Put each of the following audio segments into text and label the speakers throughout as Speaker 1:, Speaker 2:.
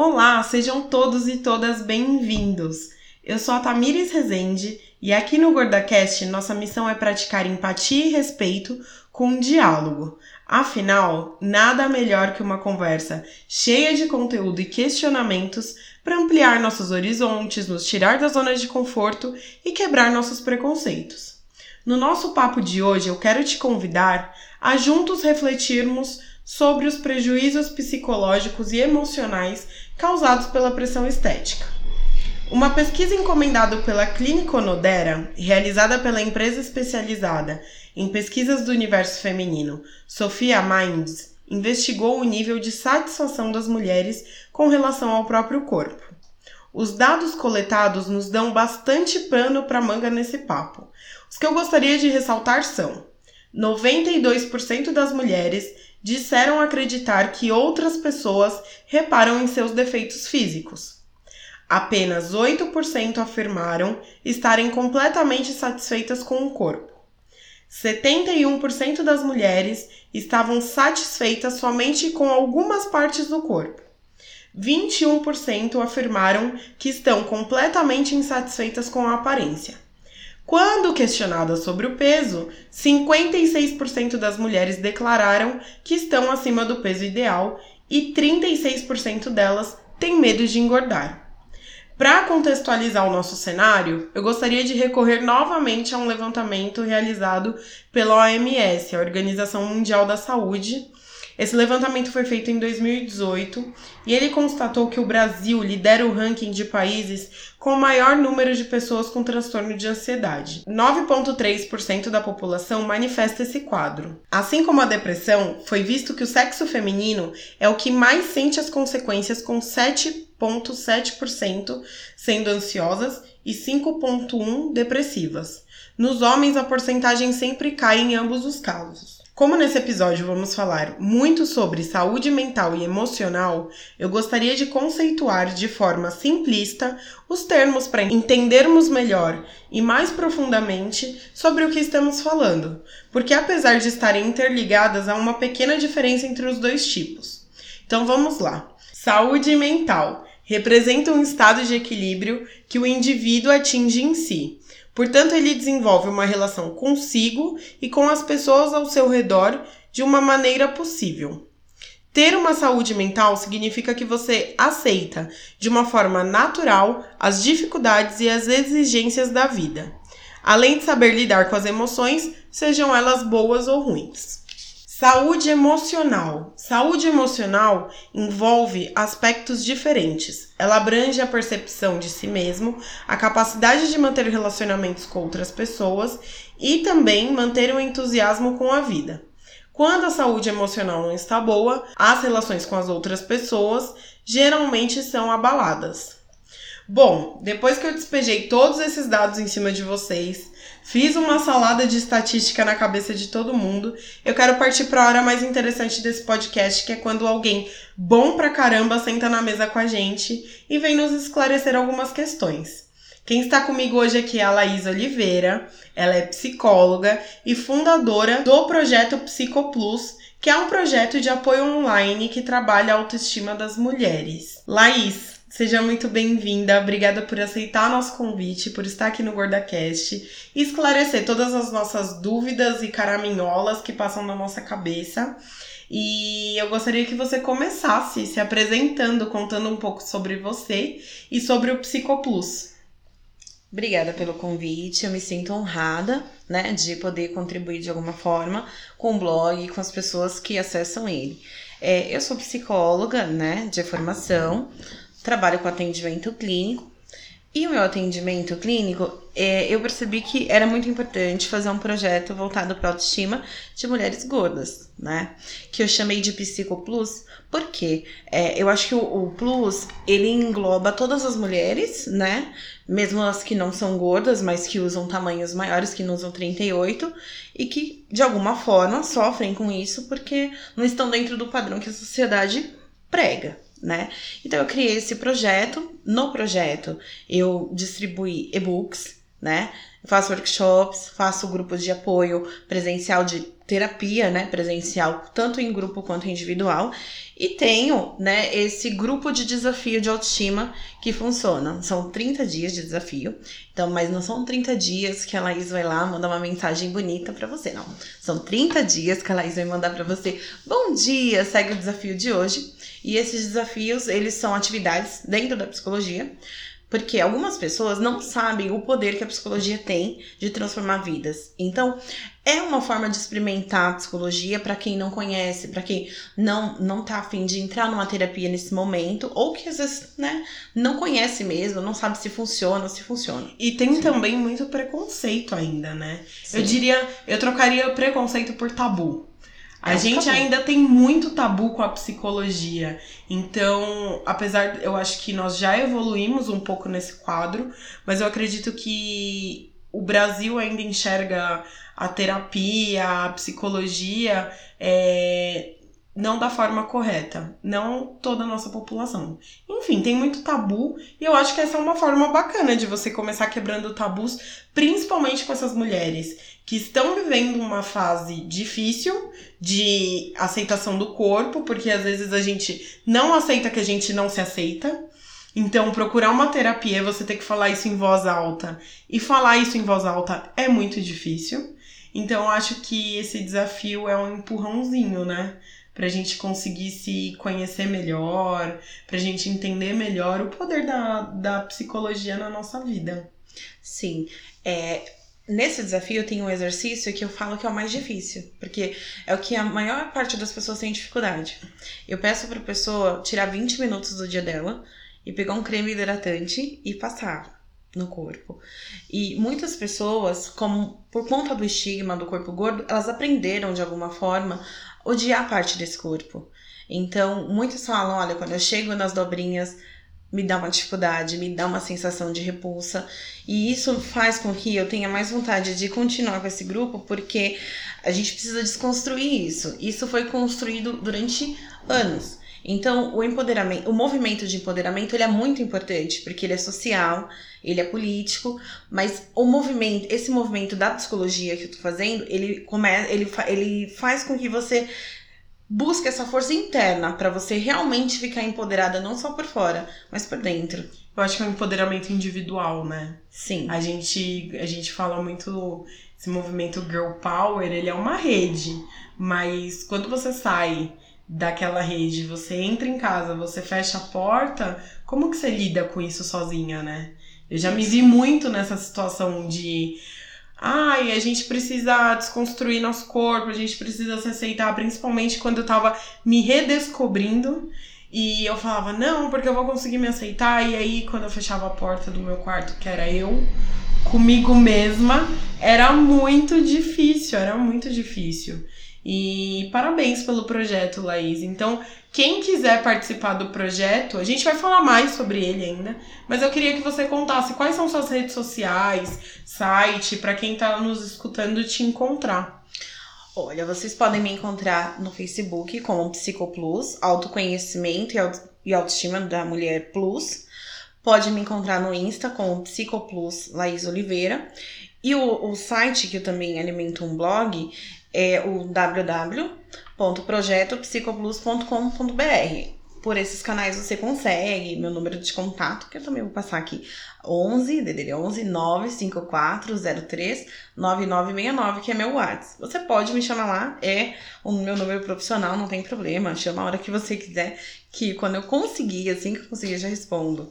Speaker 1: Olá, sejam todos e todas bem-vindos. Eu sou a Tamires Rezende e aqui no GordaCast nossa missão é praticar empatia e respeito com um diálogo. Afinal, nada melhor que uma conversa cheia de conteúdo e questionamentos para ampliar nossos horizontes, nos tirar da zona de conforto e quebrar nossos preconceitos. No nosso papo de hoje, eu quero te convidar a juntos refletirmos sobre os prejuízos psicológicos e emocionais causados pela pressão estética. Uma pesquisa encomendada pela Clínica Onodera, realizada pela empresa especializada em pesquisas do universo feminino Sophia Minds, investigou o nível de satisfação das mulheres com relação ao próprio corpo. Os dados coletados nos dão bastante pano para manga nesse papo. Os que eu gostaria de ressaltar são: 92% das mulheres disseram acreditar que outras pessoas reparam em seus defeitos físicos. Apenas 8% afirmaram estarem completamente satisfeitas com o corpo. 71% das mulheres estavam satisfeitas somente com algumas partes do corpo. 21% afirmaram que estão completamente insatisfeitas com a aparência. Quando questionadas sobre o peso, 56% das mulheres declararam que estão acima do peso ideal e 36% delas têm medo de engordar. Para contextualizar o nosso cenário, eu gostaria de recorrer novamente a um levantamento realizado pela OMS, a Organização Mundial da Saúde, esse levantamento foi feito em 2018 e ele constatou que o Brasil lidera o ranking de países com o maior número de pessoas com transtorno de ansiedade. 9,3% da população manifesta esse quadro. Assim como a depressão, foi visto que o sexo feminino é o que mais sente as consequências, com 7,7% sendo ansiosas e 5,1% depressivas. Nos homens, a porcentagem sempre cai em ambos os casos. Como nesse episódio vamos falar muito sobre saúde mental e emocional, eu gostaria de conceituar de forma simplista os termos para entendermos melhor e mais profundamente sobre o que estamos falando, porque apesar de estarem interligadas, há uma pequena diferença entre os dois tipos. Então vamos lá. Saúde mental representa um estado de equilíbrio que o indivíduo atinge em si Portanto, ele desenvolve uma relação consigo e com as pessoas ao seu redor de uma maneira possível. Ter uma saúde mental significa que você aceita de uma forma natural as dificuldades e as exigências da vida, além de saber lidar com as emoções, sejam elas boas ou ruins. Saúde emocional. Saúde emocional envolve aspectos diferentes. Ela abrange a percepção de si mesmo, a capacidade de manter relacionamentos com outras pessoas e também manter o entusiasmo com a vida. Quando a saúde emocional não está boa, as relações com as outras pessoas geralmente são abaladas. Bom, depois que eu despejei todos esses dados em cima de vocês, fiz uma salada de estatística na cabeça de todo mundo, eu quero partir para a hora mais interessante desse podcast, que é quando alguém bom pra caramba senta na mesa com a gente e vem nos esclarecer algumas questões. Quem está comigo hoje aqui é a Laís Oliveira, ela é psicóloga e fundadora do projeto Psicoplus, que é um projeto de apoio online que trabalha a autoestima das mulheres. Laís, Seja muito bem-vinda. Obrigada por aceitar nosso convite, por estar aqui no GordaCast e esclarecer todas as nossas dúvidas e caraminholas que passam na nossa cabeça. E eu gostaria que você começasse se apresentando, contando um pouco sobre você e sobre o Psicoplus.
Speaker 2: Obrigada pelo convite, eu me sinto honrada, né, de poder contribuir de alguma forma com o blog e com as pessoas que acessam ele. É, eu sou psicóloga, né, de formação, trabalho com atendimento clínico. E o meu atendimento clínico, é, eu percebi que era muito importante fazer um projeto voltado para a autoestima de mulheres gordas, né? Que eu chamei de Psico Plus, porque é, eu acho que o, o, Plus ele engloba todas as mulheres, né? Mesmo as que não são gordas, mas que usam tamanhos maiores, que não usam 38, e que de alguma forma sofrem com isso porque não estão dentro do padrão que a sociedade prega, né? Então eu criei esse projeto. No projeto eu distribuí e-books, né? faço workshops, faço grupos de apoio presencial de terapia, né, presencial, tanto em grupo quanto individual, e tenho, né, esse grupo de desafio de autoestima que funciona. São 30 dias de desafio. Então, mas não são 30 dias que a Laís vai lá mandar uma mensagem bonita para você, não. São 30 dias que a Laís vai mandar para você. Bom dia, segue o desafio de hoje. E esses desafios, eles são atividades dentro da psicologia porque algumas pessoas não sabem o poder que a psicologia tem de transformar vidas. Então, é uma forma de experimentar a psicologia para quem não conhece, para quem não não tá afim de entrar numa terapia nesse momento, ou que às vezes, né, não conhece mesmo, não sabe se funciona ou se funciona.
Speaker 1: E tem Sim. também muito preconceito ainda, né? Sim. Eu diria, eu trocaria preconceito por tabu. A é gente tabu. ainda tem muito tabu com a psicologia. Então, apesar, eu acho que nós já evoluímos um pouco nesse quadro, mas eu acredito que o Brasil ainda enxerga a terapia, a psicologia é, não da forma correta, não toda a nossa população. Enfim, tem muito tabu e eu acho que essa é uma forma bacana de você começar quebrando tabus, principalmente com essas mulheres que estão vivendo uma fase difícil de aceitação do corpo, porque às vezes a gente não aceita que a gente não se aceita. Então, procurar uma terapia, você ter que falar isso em voz alta. E falar isso em voz alta é muito difícil. Então, acho que esse desafio é um empurrãozinho, né? Pra gente conseguir se conhecer melhor, pra gente entender melhor o poder da, da psicologia na nossa vida.
Speaker 2: Sim. É, Nesse desafio tem um exercício que eu falo que é o mais difícil, porque é o que a maior parte das pessoas tem dificuldade. Eu peço para a pessoa tirar 20 minutos do dia dela e pegar um creme hidratante e passar no corpo. E muitas pessoas, como por conta do estigma do corpo gordo, elas aprenderam de alguma forma odiar parte desse corpo. Então, muitos falam, olha, quando eu chego nas dobrinhas, me dá uma dificuldade, me dá uma sensação de repulsa. E isso faz com que eu tenha mais vontade de continuar com esse grupo, porque a gente precisa desconstruir isso. Isso foi construído durante anos. Então, o empoderamento, o movimento de empoderamento, ele é muito importante, porque ele é social, ele é político, mas o movimento, esse movimento da psicologia que eu tô fazendo, ele come, ele, ele faz com que você busca essa força interna para você realmente ficar empoderada não só por fora, mas por dentro.
Speaker 1: Eu acho que é um empoderamento individual, né?
Speaker 2: Sim.
Speaker 1: A gente a gente fala muito esse movimento girl power, ele é uma rede, mas quando você sai daquela rede, você entra em casa, você fecha a porta, como que você lida com isso sozinha, né? Eu já me vi muito nessa situação de Ai, a gente precisa desconstruir nosso corpo, a gente precisa se aceitar, principalmente quando eu tava me redescobrindo. E eu falava, não, porque eu vou conseguir me aceitar. E aí, quando eu fechava a porta do meu quarto, que era eu, comigo mesma, era muito difícil, era muito difícil. E parabéns pelo projeto, Laís. Então, quem quiser participar do projeto, a gente vai falar mais sobre ele ainda, mas eu queria que você contasse quais são suas redes sociais, site, para quem está nos escutando te encontrar.
Speaker 2: Olha, vocês podem me encontrar no Facebook como Psicoplus, Autoconhecimento e Autoestima da Mulher Plus. Pode me encontrar no Insta como Psicoplus Laís Oliveira. E o, o site, que eu também alimento um blog, é o www.projetopsicoplus.com.br. Por esses canais você consegue meu número de contato, que eu também vou passar aqui. 11, DDD 11 95403 9969, que é meu WhatsApp. Você pode me chamar lá, é o meu número profissional, não tem problema. Chama a hora que você quiser, que quando eu conseguir, assim que eu conseguir, já respondo.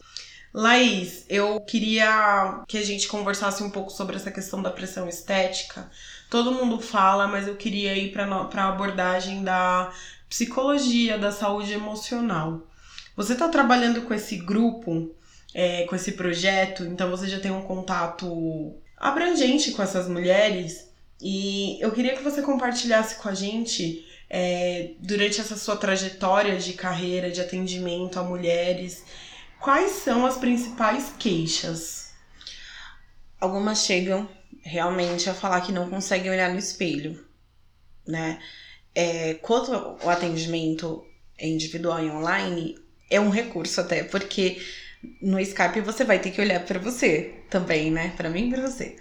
Speaker 1: Laís, eu queria que a gente conversasse um pouco sobre essa questão da pressão estética, todo mundo fala, mas eu queria ir para a abordagem da psicologia, da saúde emocional. Você está trabalhando com esse grupo, é, com esse projeto, então você já tem um contato abrangente com essas mulheres e eu queria que você compartilhasse com a gente é, durante essa sua trajetória de carreira de atendimento a mulheres, quais são as principais queixas?
Speaker 2: Algumas chegam realmente a falar que não conseguem olhar no espelho, né? É, quanto o atendimento individual e online, é um recurso até, porque no Skype você vai ter que olhar para você também, né? Para mim e para você.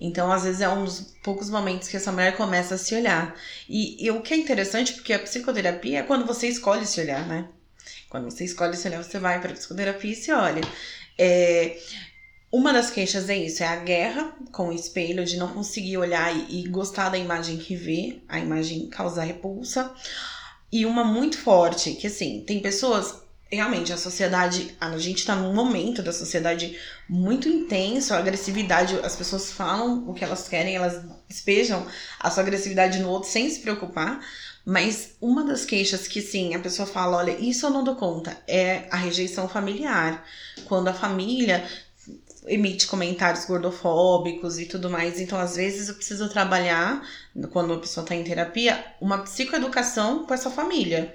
Speaker 2: Então, às vezes, é um dos poucos momentos que essa mulher começa a se olhar. E, e o que é interessante, porque a psicoterapia é quando você escolhe se olhar, né? Quando você escolhe se olhar, você vai para psicoterapia e se olha. É, uma das queixas é isso, é a guerra com o espelho, de não conseguir olhar e, e gostar da imagem que vê, a imagem causa repulsa. E uma muito forte, que assim, tem pessoas realmente a sociedade, a gente tá num momento da sociedade muito intenso, a agressividade, as pessoas falam o que elas querem, elas despejam a sua agressividade no outro sem se preocupar. Mas uma das queixas que sim, a pessoa fala, olha, isso eu não dou conta, é a rejeição familiar. Quando a família emite comentários gordofóbicos e tudo mais. Então, às vezes, eu preciso trabalhar, quando a pessoa está em terapia, uma psicoeducação com essa família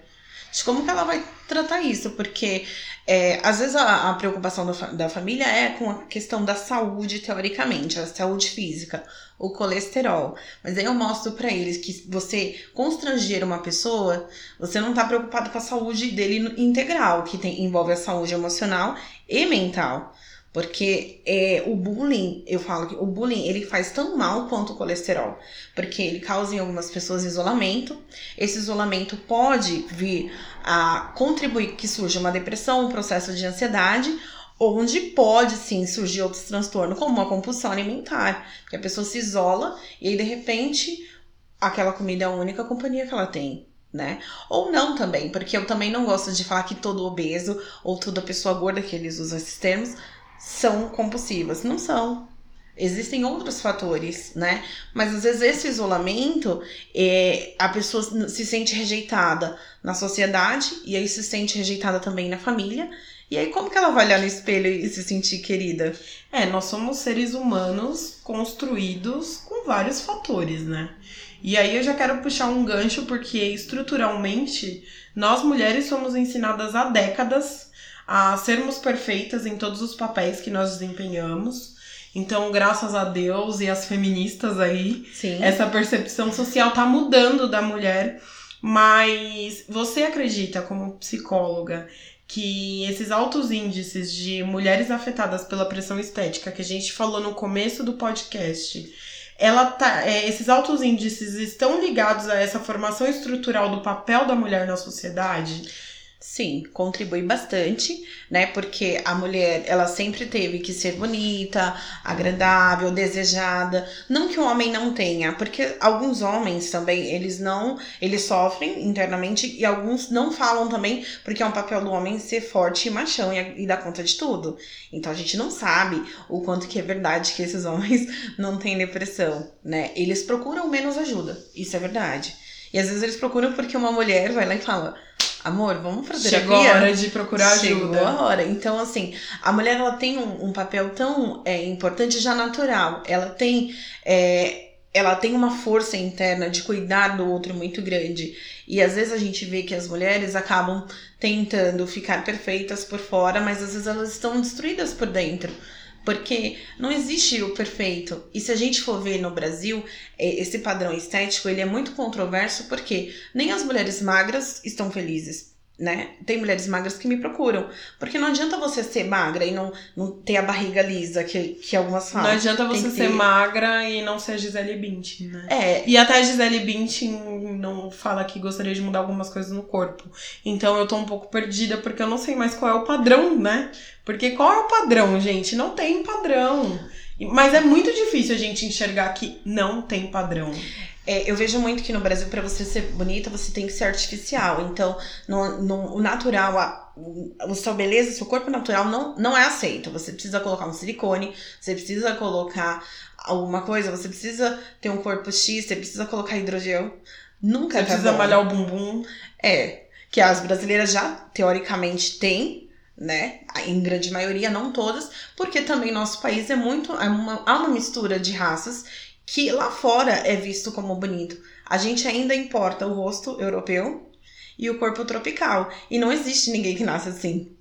Speaker 2: de como que ela vai tratar isso, porque é, às vezes a, a preocupação da, da família é com a questão da saúde, teoricamente, a saúde física, o colesterol. Mas aí eu mostro para eles que você constranger uma pessoa, você não tá preocupado com a saúde dele integral, que tem, envolve a saúde emocional e mental. Porque é, o bullying, eu falo que o bullying ele faz tão mal quanto o colesterol. Porque ele causa em algumas pessoas isolamento. Esse isolamento pode vir a contribuir que surja uma depressão, um processo de ansiedade, onde pode sim surgir outros transtornos, como uma compulsão alimentar. Porque a pessoa se isola e aí de repente aquela comida é a única companhia que ela tem. Né? Ou não também, porque eu também não gosto de falar que todo obeso ou toda pessoa gorda, que eles usam esses termos, são compulsivas. Não são. Existem outros fatores, né? Mas às vezes esse isolamento, é, a pessoa se sente rejeitada na sociedade e aí se sente rejeitada também na família. E aí como que ela vai olhar no espelho e se sentir querida?
Speaker 1: É, nós somos seres humanos construídos com vários fatores, né? E aí eu já quero puxar um gancho porque estruturalmente nós mulheres somos ensinadas há décadas a sermos perfeitas em todos os papéis que nós desempenhamos. Então, graças a Deus e as feministas aí,
Speaker 2: Sim.
Speaker 1: essa percepção social tá mudando da mulher. Mas você acredita, como psicóloga, que esses altos índices de mulheres afetadas pela pressão estética que a gente falou no começo do podcast, ela tá, é, esses altos índices estão ligados a essa formação estrutural do papel da mulher na sociedade?
Speaker 2: Sim, contribui bastante, né? Porque a mulher, ela sempre teve que ser bonita, agradável, desejada. Não que o homem não tenha, porque alguns homens também, eles não, eles sofrem internamente e alguns não falam também, porque é um papel do homem ser forte e machão e, e dar conta de tudo. Então a gente não sabe o quanto que é verdade que esses homens não têm depressão, né? Eles procuram menos ajuda, isso é verdade. E às vezes eles procuram porque uma mulher vai lá e fala: amor, vamos terapia.
Speaker 1: Chegou a hora de procurar ajuda.
Speaker 2: Chegou a hora. Então, assim, a mulher ela tem um, um papel tão é, importante já natural. Ela tem. É, ela tem uma força interna de cuidar do outro muito grande. E às vezes a gente vê que as mulheres acabam tentando ficar perfeitas por fora, mas às vezes elas estão destruídas por dentro. Porque não existe o perfeito. E se a gente for ver no Brasil, é, esse padrão estético, ele é muito controverso porque nem as mulheres magras estão felizes né? Tem mulheres magras que me procuram. Porque não adianta você ser magra e não, não ter a barriga lisa, que, que algumas falam.
Speaker 1: Não adianta você ser ter... magra e não ser a Gisele Bündchen, né?
Speaker 2: É.
Speaker 1: E até a Gisele Bündchen não fala que gostaria de mudar algumas coisas no corpo. Então eu tô um pouco perdida porque eu não sei mais qual é o padrão, né? Porque qual é o padrão, gente? Não tem padrão. Mas é muito difícil a gente enxergar que não tem padrão.
Speaker 2: É, eu vejo muito que no Brasil, para você ser bonita, você tem que ser artificial. Então, no, no, o natural, a, o sua beleza, seu corpo natural não, não é aceito. Você precisa colocar um silicone, você precisa colocar alguma coisa, você precisa ter um corpo X, você precisa colocar hidrogel. Nunca
Speaker 1: Você tá precisa bom. malhar o bumbum.
Speaker 2: É, que as brasileiras já, teoricamente, têm, né? Em grande maioria, não todas, porque também nosso país é muito. É uma, há uma mistura de raças que lá fora é visto como bonito. A gente ainda importa o rosto europeu e o corpo tropical. E não existe ninguém que nasce assim.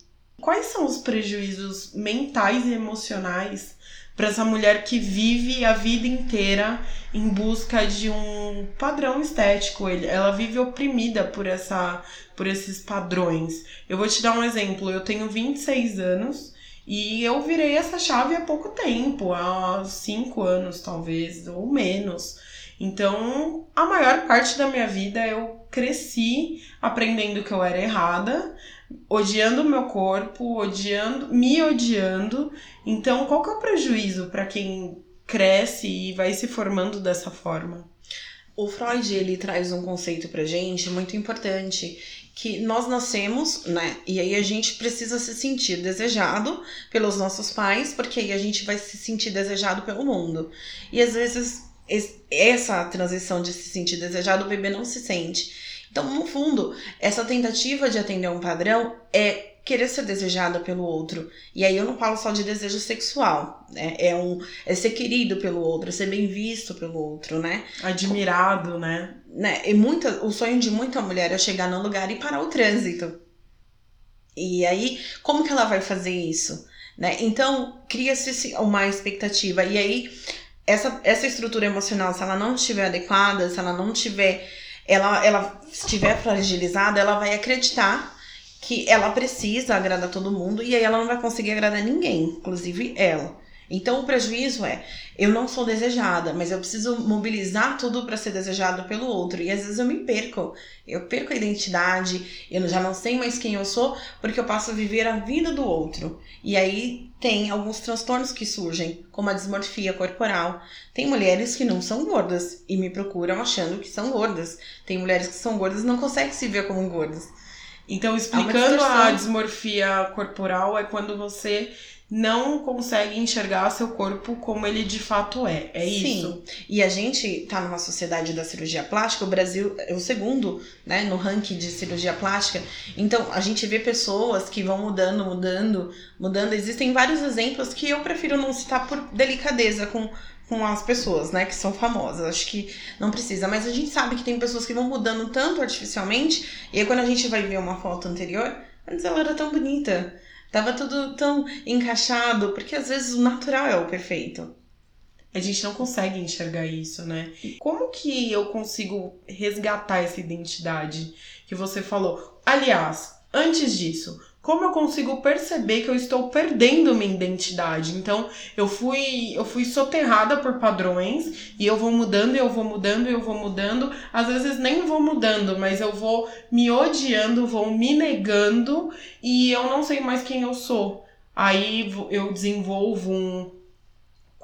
Speaker 1: Quais são os prejuízos mentais e emocionais para essa mulher que vive a vida inteira em busca de um padrão estético? Ela vive oprimida por, essa, por esses padrões. Eu vou te dar um exemplo. Eu tenho 26 anos E eu virei essa chave há pouco tempo, há cinco anos talvez, ou menos. Então, a maior parte da minha vida eu cresci aprendendo que eu era errada, odiando o meu corpo, odiando, me odiando. Então, qual que é o prejuízo para quem cresce e vai se formando dessa forma?
Speaker 2: O Freud ele traz um conceito pra gente muito importante, que nós nascemos, né? E aí a gente precisa se sentir desejado pelos nossos pais, porque aí a gente vai se sentir desejado pelo mundo. E às vezes essa transição de se sentir desejado, o bebê não se sente. Então, no fundo, essa tentativa de atender um padrão é querer ser desejada pelo outro. E aí eu não falo só de desejo sexual, né? É um é ser querido pelo outro, é ser bem visto pelo outro, né?
Speaker 1: Admirado, né?
Speaker 2: né? E muita, o sonho de muita mulher é chegar num lugar e parar o trânsito. E aí, como que ela vai fazer isso? Né? Então, cria-se uma expectativa. E aí, essa, essa estrutura emocional, se ela não estiver adequada, se ela não tiver, ela, ela estiver fragilizada, ela vai acreditar que ela precisa agradar todo mundo e aí ela não vai conseguir agradar ninguém, inclusive ela. Então o prejuízo é, eu não sou desejada, mas eu preciso mobilizar tudo para ser desejado pelo outro e às vezes eu me perco. Eu perco a identidade, eu já não sei mais quem eu sou porque eu passo a viver a vida do outro. E aí tem alguns transtornos que surgem, como a dismorfia corporal. Tem mulheres que não são gordas e me procuram achando que são gordas. Tem mulheres que são gordas e não conseguem se ver como gordas.
Speaker 1: Então, explicando a dismorfia corporal, é quando você não consegue enxergar seu corpo como ele de fato é. É Sim. isso.
Speaker 2: E a gente tá numa sociedade da cirurgia plástica, o Brasil é o segundo, né, no ranking de cirurgia plástica. Então, a gente vê pessoas que vão mudando, mudando, mudando. Existem vários exemplos que eu prefiro não citar por delicadeza com com as pessoas, né, que são famosas. Acho que não precisa, mas a gente sabe que tem pessoas que vão mudando tanto artificialmente, e aí quando a gente vai ver uma foto anterior, antes ela era tão bonita, tava tudo tão encaixado, porque às vezes o natural é o perfeito.
Speaker 1: A gente não consegue enxergar isso, né? Como que eu consigo resgatar essa identidade que você falou? Aliás, antes disso, como eu consigo perceber que eu estou perdendo minha identidade? Então, eu fui eu fui soterrada por padrões e eu vou mudando, eu vou mudando, eu vou mudando. Às vezes nem vou mudando, mas eu vou me odiando, vou me negando e eu não sei mais quem eu sou. Aí eu desenvolvo um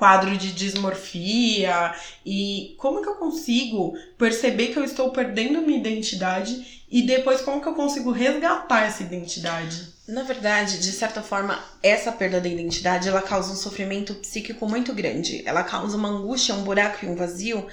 Speaker 1: quadro de dismorfia e como que eu consigo perceber que eu estou perdendo minha identidade e depois como que eu consigo resgatar essa identidade?
Speaker 2: Na verdade, de certa forma, essa perda da identidade, ela causa um sofrimento psíquico muito grande. Ela causa uma angústia, um buraco e um vazio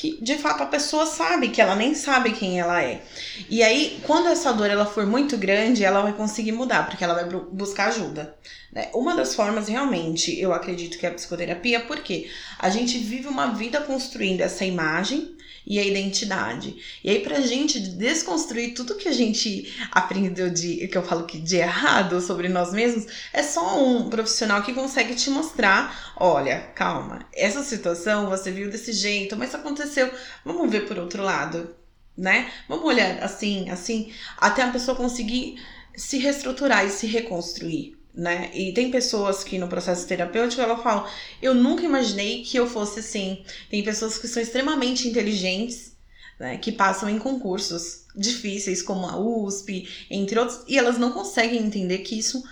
Speaker 2: que de fato a pessoa sabe que ela nem sabe quem ela é. E aí, quando essa dor ela for muito grande, ela vai conseguir mudar, porque ela vai buscar ajuda. Né? Uma das formas, realmente, eu acredito que é a psicoterapia, porque a gente vive uma vida construindo essa imagem e a identidade. E aí, pra gente desconstruir tudo que a gente aprendeu de, que eu falo que de errado sobre nós mesmos, é só um profissional que consegue te mostrar: olha, calma, essa situação você viu desse jeito, mas aconteceu, vamos ver por outro lado, né? Vamos olhar assim, assim, até a pessoa conseguir se reestruturar e se reconstruir né? E tem pessoas que no processo terapêutico ela fala: "Eu nunca imaginei que eu fosse assim". Tem pessoas que são extremamente inteligentes, né, que passam em concursos difíceis como a USP, entre outros, e elas não conseguem entender que isso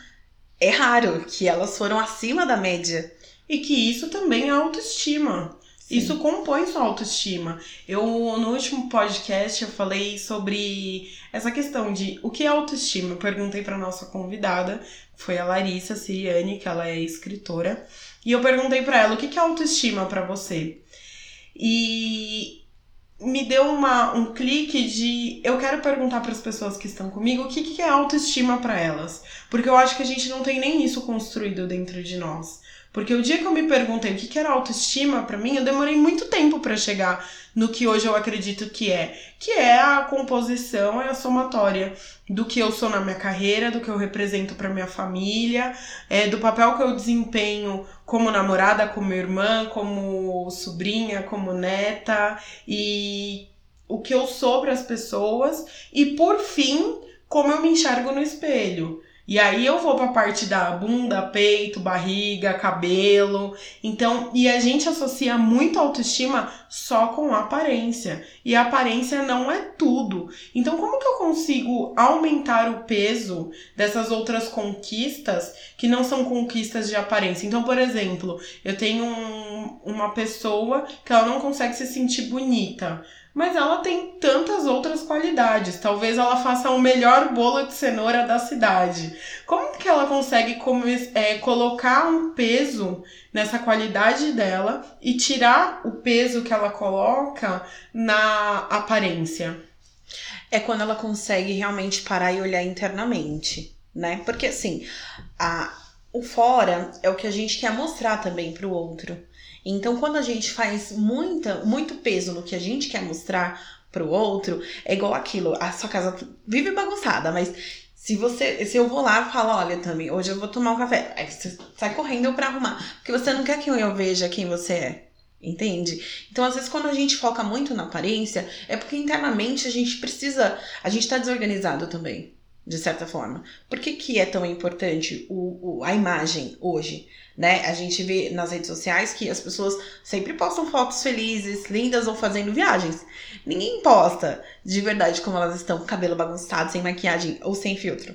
Speaker 2: é raro, que elas foram acima da média
Speaker 1: e que isso também é autoestima. Isso compõe sua autoestima. Eu, no último podcast, eu falei sobre essa questão de o que é autoestima. Eu perguntei para nossa convidada, foi a Larissa Siriani, que ela é escritora, e eu perguntei para ela o que é autoestima para você. E me deu uma, um clique de eu quero perguntar para as pessoas que estão comigo o que, que é autoestima para elas, porque eu acho que a gente não tem nem isso construído dentro de nós. Porque o dia que eu me perguntei o que era autoestima para mim, eu demorei muito tempo para chegar no que hoje eu acredito que é, que é a composição, é a somatória do que eu sou na minha carreira, do que eu represento para minha família, é do papel que eu desempenho como namorada, como irmã, como sobrinha, como neta e o que eu sou para as pessoas e por fim, como eu me enxergo no espelho. E aí eu vou pra parte da bunda, peito, barriga, cabelo. Então, e a gente associa muito autoestima só com aparência. E a aparência não é tudo. Então, como que eu consigo aumentar o peso dessas outras conquistas que não são conquistas de aparência? Então, por exemplo, eu tenho um, uma pessoa que ela não consegue se sentir bonita mas ela tem tantas outras qualidades. Talvez ela faça o melhor bolo de cenoura da cidade. Como que ela consegue é, colocar um peso nessa qualidade dela e tirar o peso que ela coloca na aparência?
Speaker 2: É quando ela consegue realmente parar e olhar internamente, né? Porque assim, a, o fora é o que a gente quer mostrar também para o outro. Então, quando a gente faz muita, muito peso no que a gente quer mostrar pro outro, é igual aquilo, a sua casa vive bagunçada, mas se você, se eu vou lá e falo, olha, também, hoje eu vou tomar um café, aí você sai correndo para arrumar, porque você não quer que eu veja quem você é. Entende? Então, às vezes, quando a gente foca muito na aparência, é porque internamente a gente precisa. A gente tá desorganizado também, de certa forma. Por que, que é tão importante o, o a imagem hoje? né? A gente vê nas redes sociais que as pessoas sempre postam fotos felizes, lindas ou fazendo viagens. Ninguém posta de verdade como elas estão, cabelo bagunçado, sem maquiagem ou sem filtro.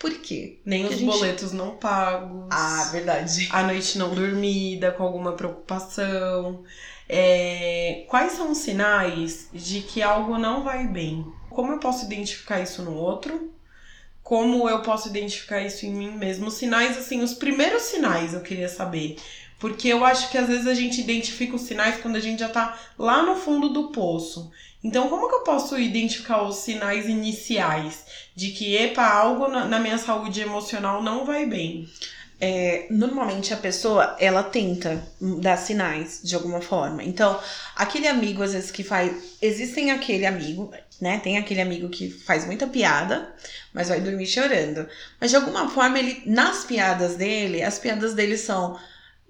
Speaker 2: Por quê?
Speaker 1: Nem os gente... boletos não pagos.
Speaker 2: Ah, verdade.
Speaker 1: A noite não dormida, com alguma preocupação. É... Quais são os sinais de que algo não vai bem? Como eu posso identificar isso no outro? como eu posso identificar isso em mim mesmo? Os sinais, assim, os primeiros sinais eu queria saber. Porque eu acho que às vezes a gente identifica os sinais quando a gente já tá lá no fundo do poço. Então, como que eu posso identificar os sinais iniciais de que, epa, algo na, minha saúde emocional não vai bem?
Speaker 2: É, normalmente a pessoa ela tenta dar sinais de alguma forma. Então, aquele amigo às vezes que faz. Existem aquele amigo, né? Tem aquele amigo que faz muita piada, mas vai dormir chorando. Mas de alguma forma, ele, nas piadas dele, as piadas dele são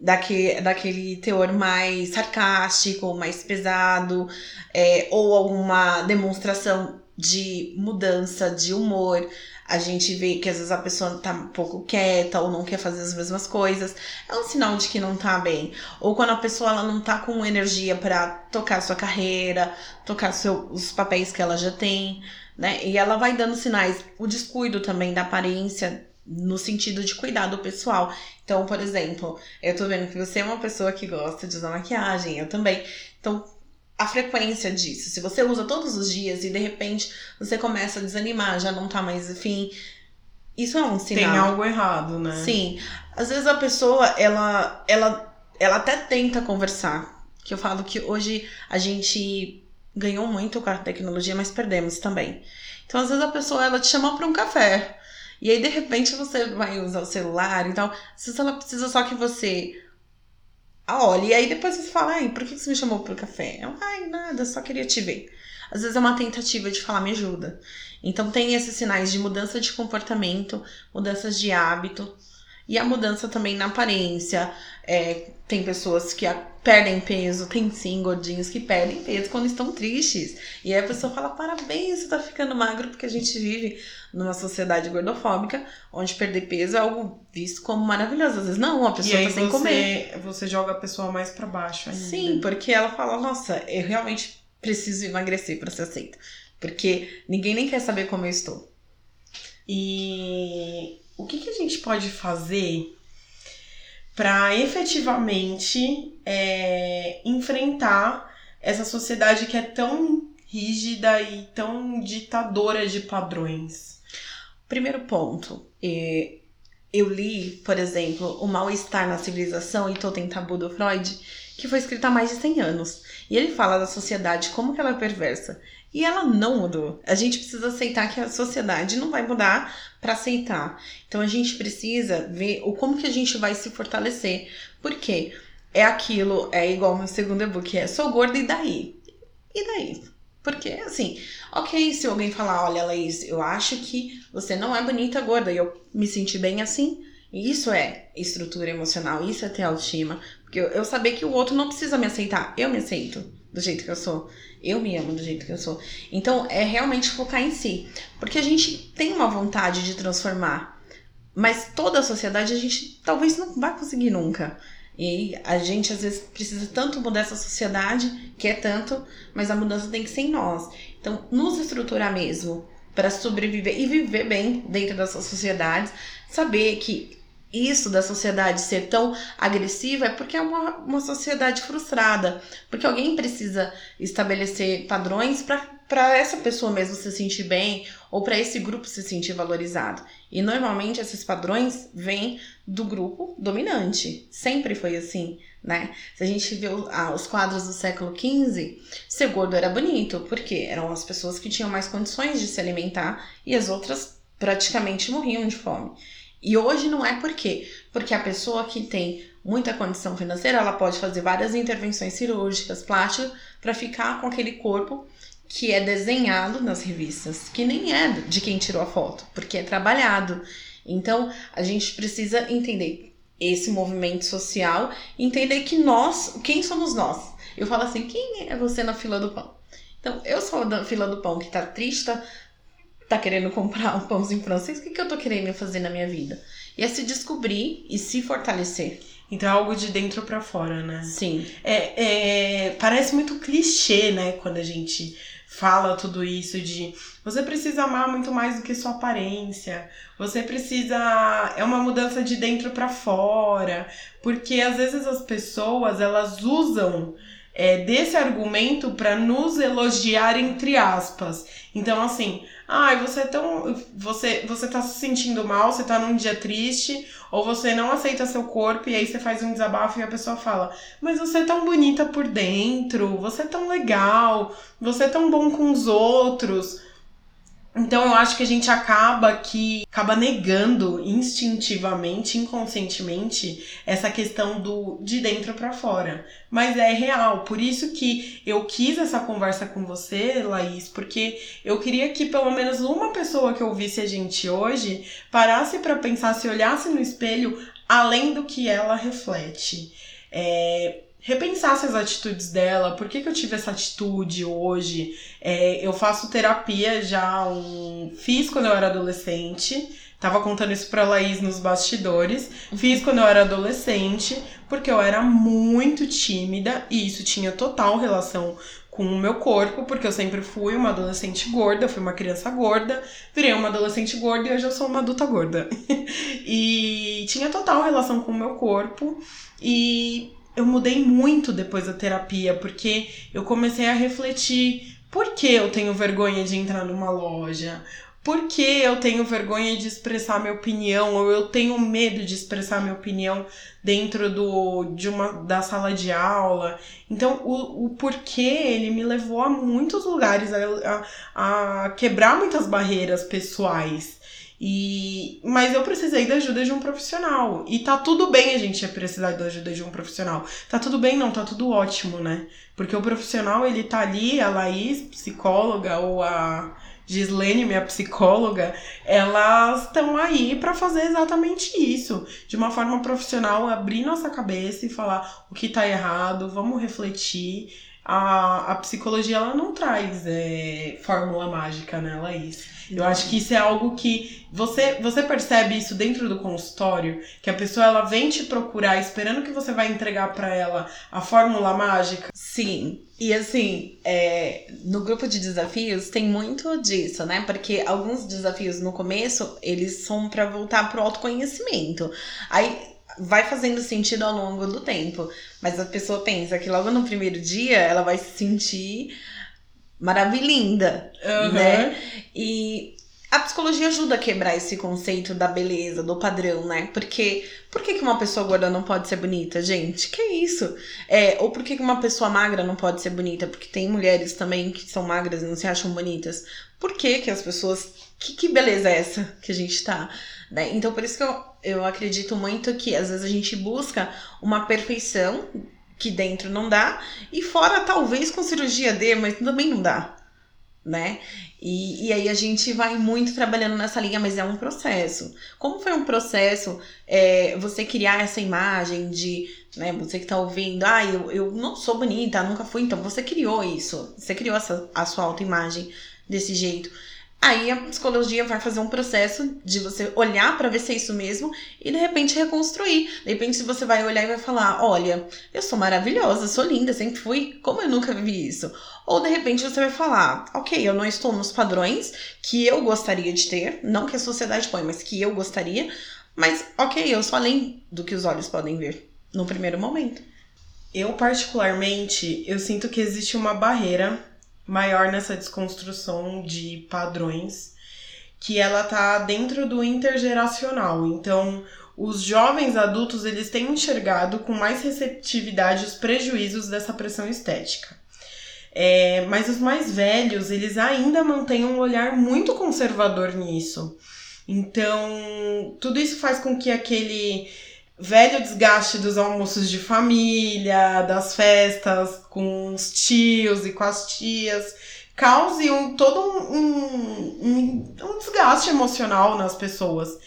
Speaker 2: daquele, daquele teor mais sarcástico, mais pesado, é, ou alguma demonstração de mudança de humor. A gente vê que às vezes a pessoa tá um pouco quieta ou não quer fazer as mesmas coisas. É um sinal de que não tá bem. Ou quando a pessoa ela não tá com energia para tocar sua carreira, tocar seu, os papéis que ela já tem né? E ela vai dando sinais, o descuido também da aparência, no sentido de cuidar do pessoal. Então, por exemplo, eu tô vendo que você é uma pessoa que gosta de usar maquiagem, eu também. Então, a frequência disso. Se você usa todos os dias e de repente você começa a desanimar, já não tá mais afim, isso é um sinal.
Speaker 1: Tem algo errado, né?
Speaker 2: Sim. Às vezes a pessoa, ela, ela, ela até tenta conversar. Que eu falo que hoje a gente ganhou muito com a tecnologia, mas perdemos também. Então, às vezes a pessoa ela te chama para um café. E aí, de repente, você vai usar o celular e tal. Às vezes ela precisa só que você a olhe. E aí depois você fala, ai, por que você me chamou pro café? Eu, ai, nada, só queria te ver. Às vezes é uma tentativa de falar, me ajuda. Então tem esses sinais de mudança de comportamento, mudanças de hábito. E a mudança também na aparência. É, tem pessoas que perdem peso, tem sim gordinhos que perdem peso quando estão tristes. E aí a pessoa fala: parabéns, você tá ficando magro, porque a gente vive numa sociedade gordofóbica, onde perder peso é algo visto como maravilhoso. Às vezes não, a pessoa
Speaker 1: e
Speaker 2: tá sem
Speaker 1: você,
Speaker 2: comer.
Speaker 1: Você joga a pessoa mais para baixo ainda.
Speaker 2: Sim, porque ela fala: nossa, eu realmente preciso emagrecer para ser aceita. Porque ninguém nem quer saber como eu estou.
Speaker 1: E o que, que a gente pode fazer para efetivamente é, enfrentar essa sociedade que é tão rígida e tão ditadora de padrões?
Speaker 2: Primeiro ponto, é, eu li, por exemplo, O Mal-Estar na Civilização e Totem Tabu do Freud, que foi escrito há mais de 100 anos. E ele fala da sociedade como que ela é perversa. E ela não mudou. A gente precisa aceitar que a sociedade não vai mudar para aceitar. Então a gente precisa ver o como que a gente vai se fortalecer. Por quê? É aquilo, é igual meu segundo e-book, é sou gorda e daí? E daí? Porque, assim, ok, se alguém falar, olha, Laís, eu acho que você não é bonita gorda e eu me senti bem assim, isso é estrutura emocional, isso é ter autoestima. Porque eu, eu saber que o outro não precisa me aceitar, eu me aceito do jeito que eu sou. Eu me amo do jeito que eu sou. Então, é realmente focar em si. Porque a gente tem uma vontade de transformar. Mas toda a sociedade a gente talvez não vai conseguir nunca. E a gente às vezes precisa tanto mudar essa sociedade, que é tanto, mas a mudança tem que ser em nós. Então, nos estruturar mesmo para sobreviver e viver bem dentro dessas sociedades, saber que isso da sociedade ser tão agressiva é porque é uma, uma sociedade frustrada. Porque alguém precisa estabelecer padrões para essa pessoa mesmo se sentir bem ou para esse grupo se sentir valorizado. E normalmente esses padrões vêm do grupo dominante. Sempre foi assim, né? Se a gente vê ah, os quadros do século XV, ser gordo era bonito, porque eram as pessoas que tinham mais condições de se alimentar e as outras praticamente morriam de fome. E hoje não é por quê? Porque a pessoa que tem muita condição financeira, ela pode fazer várias intervenções cirúrgicas, plásticas, para ficar com aquele corpo que é desenhado nas revistas, que nem é de quem tirou a foto, porque é trabalhado. Então, a gente precisa entender esse movimento social, entender que nós, quem somos nós? Eu falo assim, quem é você na fila do pão? Então, eu sou da fila do pão que tá triste, tá tá querendo comprar um pãozinho francês, o que, que eu tô querendo fazer na minha vida? E é se descobrir e se fortalecer.
Speaker 1: Então é algo de dentro para fora, né?
Speaker 2: Sim.
Speaker 1: É, é, parece muito clichê, né? Quando a gente fala tudo isso de você precisa amar muito mais do que sua aparência. Você precisa é uma mudança de dentro para fora, porque às vezes as pessoas elas usam é, desse argumento para nos elogiar entre aspas. Então assim, Ai, você é tão. Você, você tá se sentindo mal, você tá num dia triste, ou você não aceita seu corpo, e aí você faz um desabafo e a pessoa fala: Mas você é tão bonita por dentro, você é tão legal, você é tão bom com os outros. Então eu acho que a gente acaba que acaba negando instintivamente, inconscientemente essa questão do de dentro para fora. Mas é real, por isso que eu quis essa conversa com você, Laís, porque eu queria que pelo menos uma pessoa que ouvisse a gente hoje parasse para pensar, se olhasse no espelho além do que ela reflete. É, repensasse as atitudes dela, por que, que eu tive essa atitude hoje? É, eu faço terapia já, um, fiz quando eu era adolescente, tava contando isso pra Laís nos bastidores, fiz quando eu era adolescente, porque eu era muito tímida e isso tinha total relação com o meu corpo, porque eu sempre fui uma adolescente gorda, fui uma criança gorda, virei uma adolescente gorda e hoje eu sou uma adulta gorda. e tinha total relação com o meu corpo e eu mudei muito depois da terapia, porque eu comecei a refletir por que eu tenho vergonha de entrar numa loja? Por que eu tenho vergonha de expressar minha opinião ou eu tenho medo de expressar minha opinião dentro do, de uma, da sala de aula? Então, o, o porquê ele me levou a muitos lugares, a, a, a quebrar muitas barreiras pessoais. E, mas eu precisei da ajuda de um profissional. E tá tudo bem a gente precisar da ajuda de um profissional. Tá tudo bem, não, tá tudo ótimo, né? Porque o profissional, ele tá ali, a Laís, psicóloga, ou a Gislene, minha psicóloga, elas estão aí para fazer exatamente isso. De uma forma profissional, abrir nossa cabeça e falar o que tá errado, vamos refletir a, a psicologia ela não traz é, fórmula mágica, né, Laís? Eu acho que isso é algo que você, você percebe isso dentro do consultório, que a pessoa ela vem te procurar esperando que você vai entregar para ela a fórmula mágica.
Speaker 2: Sim, e assim, é, no grupo de desafios tem muito disso, né? Porque alguns desafios no começo, eles são para voltar pro autoconhecimento. Aí vai fazendo sentido ao longo do tempo. Mas a pessoa pensa que logo no primeiro dia ela vai se sentir maravilhinda, uhum. né? E a psicologia ajuda a quebrar esse conceito da beleza, do padrão, né? Porque por que, que uma pessoa gorda não pode ser bonita, gente? Que isso? É, ou por que, que uma pessoa magra não pode ser bonita? Porque tem mulheres também que são magras e não se acham bonitas. Por que, que as pessoas. Que, que beleza é essa que a gente tá? Né? Então, por isso que eu, eu acredito muito que às vezes a gente busca uma perfeição que dentro não dá, e fora talvez com cirurgia dê, mas também não dá, né? E, e aí a gente vai muito trabalhando nessa linha, mas é um processo. Como foi um processo é, você criar essa imagem de, né, você que tá ouvindo, ah, eu, eu não sou bonita, nunca fui, então você criou isso, você criou essa, a sua autoimagem desse jeito Aí a psicologia vai fazer um processo de você olhar para ver se é isso mesmo e de repente reconstruir. De repente você vai olhar e vai falar: "Olha, eu sou maravilhosa, sou linda, sempre fui, como eu nunca vivi isso?" Ou de repente você vai falar: "OK, eu não estou nos padrões que eu gostaria de ter, não que a sociedade põe, mas que eu gostaria, mas OK, eu sou além do que os olhos podem ver no primeiro momento."
Speaker 1: Eu particularmente, eu sinto que existe uma barreira maior nessa desconstrução de padrões, que ela tá dentro do intergeracional. Então, os jovens adultos eles têm enxergado com mais receptividade os prejuízos dessa pressão estética. É, mas os mais velhos, eles ainda mantêm um olhar muito conservador nisso. Então, tudo isso faz com que aquele velho desgaste dos almoços de família, das festas com os tios e com as tias, cause um, todo um, um, um desgaste emocional nas pessoas.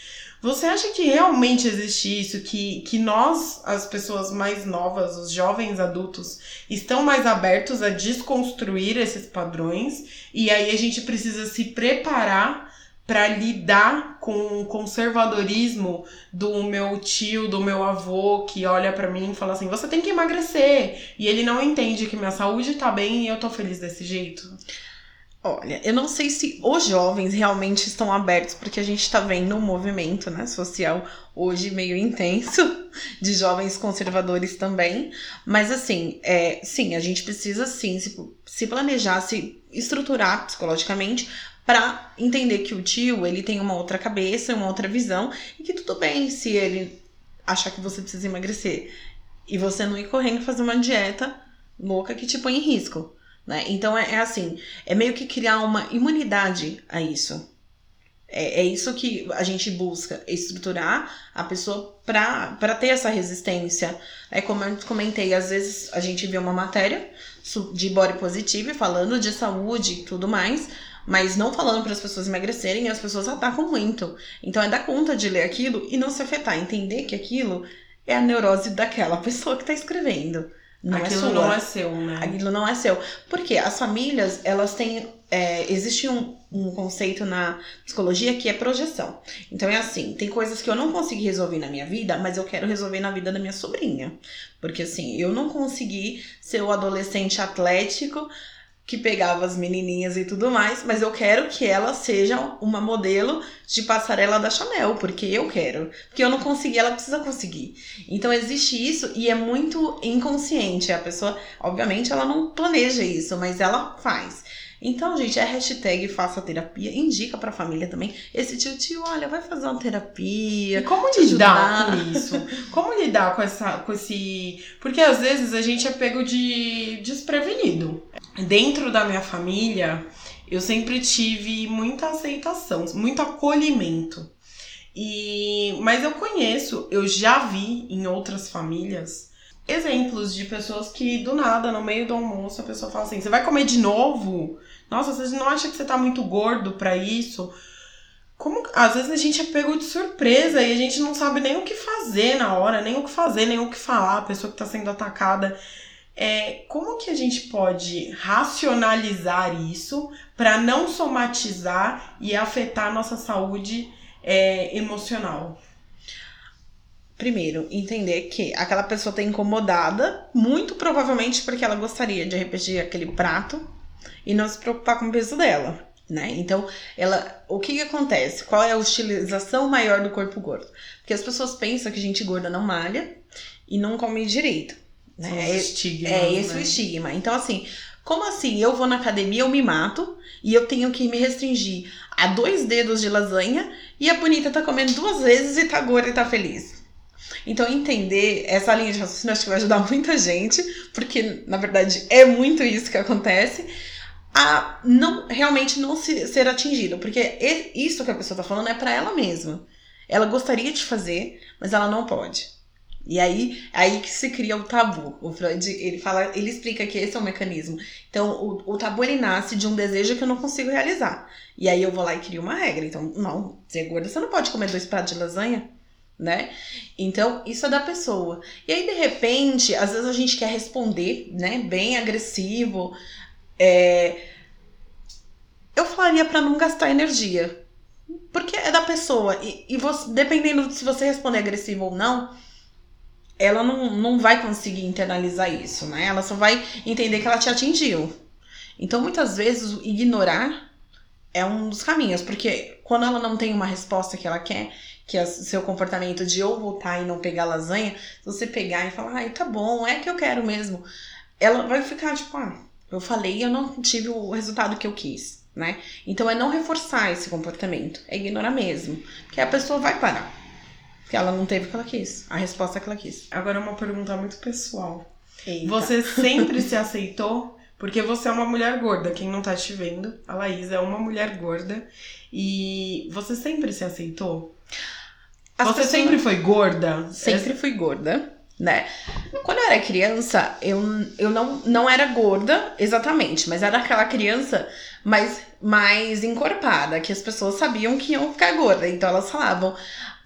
Speaker 1: Você acha que realmente existe isso? Que, que nós, as pessoas mais novas, os jovens adultos, estão mais abertos a desconstruir esses padrões e aí a gente precisa se preparar para lidar com o conservadorismo do meu tio, do meu avô, que olha para mim e fala assim: "Você tem que emagrecer". E ele não entende que minha saúde tá bem e eu tô feliz desse jeito.
Speaker 2: Olha, eu não sei se os jovens realmente estão abertos, porque a gente está vendo um movimento né, social hoje meio intenso de jovens conservadores também. Mas assim, é, sim, a gente precisa sim se, se planejar, se estruturar psicologicamente para entender que o tio ele tem uma outra cabeça, uma outra visão e que tudo bem se ele achar que você precisa emagrecer e você não ir correndo fazer uma dieta louca que te põe em risco, né? Então é, é assim, é meio que criar uma imunidade a isso. É, é isso que a gente busca, estruturar a pessoa para ter essa resistência. É como eu comentei, às vezes a gente vê uma matéria de body positive falando de saúde e tudo mais, mas não falando para as pessoas emagrecerem, as pessoas atacam muito. Então é dar conta de ler aquilo e não se afetar, entender que aquilo é a neurose daquela pessoa que está escrevendo.
Speaker 1: Não é aquilo é não é seu, né?
Speaker 2: Aquilo não é seu. Porque as famílias, elas têm. É, existe um, um conceito na psicologia que é projeção. Então é assim: tem coisas que eu não consegui resolver na minha vida, mas eu quero resolver na vida da minha sobrinha. Porque assim, eu não consegui ser o adolescente atlético que pegava as menininhas e tudo mais, mas eu quero que ela seja uma modelo de passarela da Chanel, porque eu quero. Porque eu não consegui, ela precisa conseguir. Então existe isso e é muito inconsciente. A pessoa, obviamente, ela não planeja isso, mas ela faz. Então, gente, é hashtag faça terapia, indica pra família também. Esse tio, tio, olha, vai fazer uma terapia.
Speaker 1: E como lidar com isso? Como lidar com, essa, com esse. Porque às vezes a gente é pego de desprevenido. Dentro da minha família, eu sempre tive muita aceitação, muito acolhimento. E mas eu conheço, eu já vi em outras famílias exemplos de pessoas que do nada, no meio do almoço, a pessoa fala assim: "Você vai comer de novo?" Nossa, você não acha que você tá muito gordo para isso? Como às vezes a gente é pego de surpresa e a gente não sabe nem o que fazer na hora, nem o que fazer, nem o que falar, a pessoa que tá sendo atacada. É, como que a gente pode racionalizar isso para não somatizar e afetar nossa saúde é, emocional?
Speaker 2: Primeiro, entender que aquela pessoa está incomodada, muito provavelmente porque ela gostaria de repetir aquele prato e não se preocupar com o peso dela, né? Então, ela, o que, que acontece? Qual é a utilização maior do corpo gordo? Porque as pessoas pensam que gente gorda não malha e não come direito. Né?
Speaker 1: É, estigmas,
Speaker 2: é esse né? o estigma. Então, assim, como assim? Eu vou na academia, eu me mato e eu tenho que me restringir a dois dedos de lasanha e a bonita tá comendo duas vezes e tá gorda e tá feliz. Então, entender essa linha de raciocínio acho que vai ajudar muita gente, porque na verdade é muito isso que acontece a não realmente não se, ser atingido, porque isso que a pessoa tá falando é para ela mesma. Ela gostaria de fazer, mas ela não pode. E aí, aí que se cria o tabu. O Freud, ele fala, ele explica que esse é o mecanismo. Então, o, o tabu ele nasce de um desejo que eu não consigo realizar. E aí eu vou lá e crio uma regra. Então, não, é gorda, você não pode comer dois pratos de lasanha, né? Então, isso é da pessoa. E aí, de repente, às vezes a gente quer responder, né, bem agressivo, é... Eu falaria para não gastar energia. Porque é da pessoa. E, e você, dependendo se você responder agressivo ou não, ela não, não vai conseguir internalizar isso, né? Ela só vai entender que ela te atingiu. Então, muitas vezes, ignorar é um dos caminhos, porque quando ela não tem uma resposta que ela quer, que é o seu comportamento de ou voltar e não pegar lasanha, se você pegar e falar, ai, tá bom, é que eu quero mesmo, ela vai ficar tipo, ah, eu falei e eu não tive o resultado que eu quis, né? Então é não reforçar esse comportamento, é ignorar mesmo, que a pessoa vai parar. Porque ela não teve o que ela quis, a resposta que ela quis.
Speaker 1: Agora uma pergunta muito pessoal.
Speaker 2: Eita.
Speaker 1: Você sempre se aceitou? Porque você é uma mulher gorda, quem não tá te vendo, a Laís é uma mulher gorda. E você sempre se aceitou?
Speaker 2: As
Speaker 1: você
Speaker 2: pessoas-
Speaker 1: sempre foi gorda?
Speaker 2: Sempre fui gorda, né? Quando eu era criança, eu, eu não, não era gorda exatamente, mas era aquela criança mais, mais encorpada, que as pessoas sabiam que iam ficar gorda. Então elas falavam,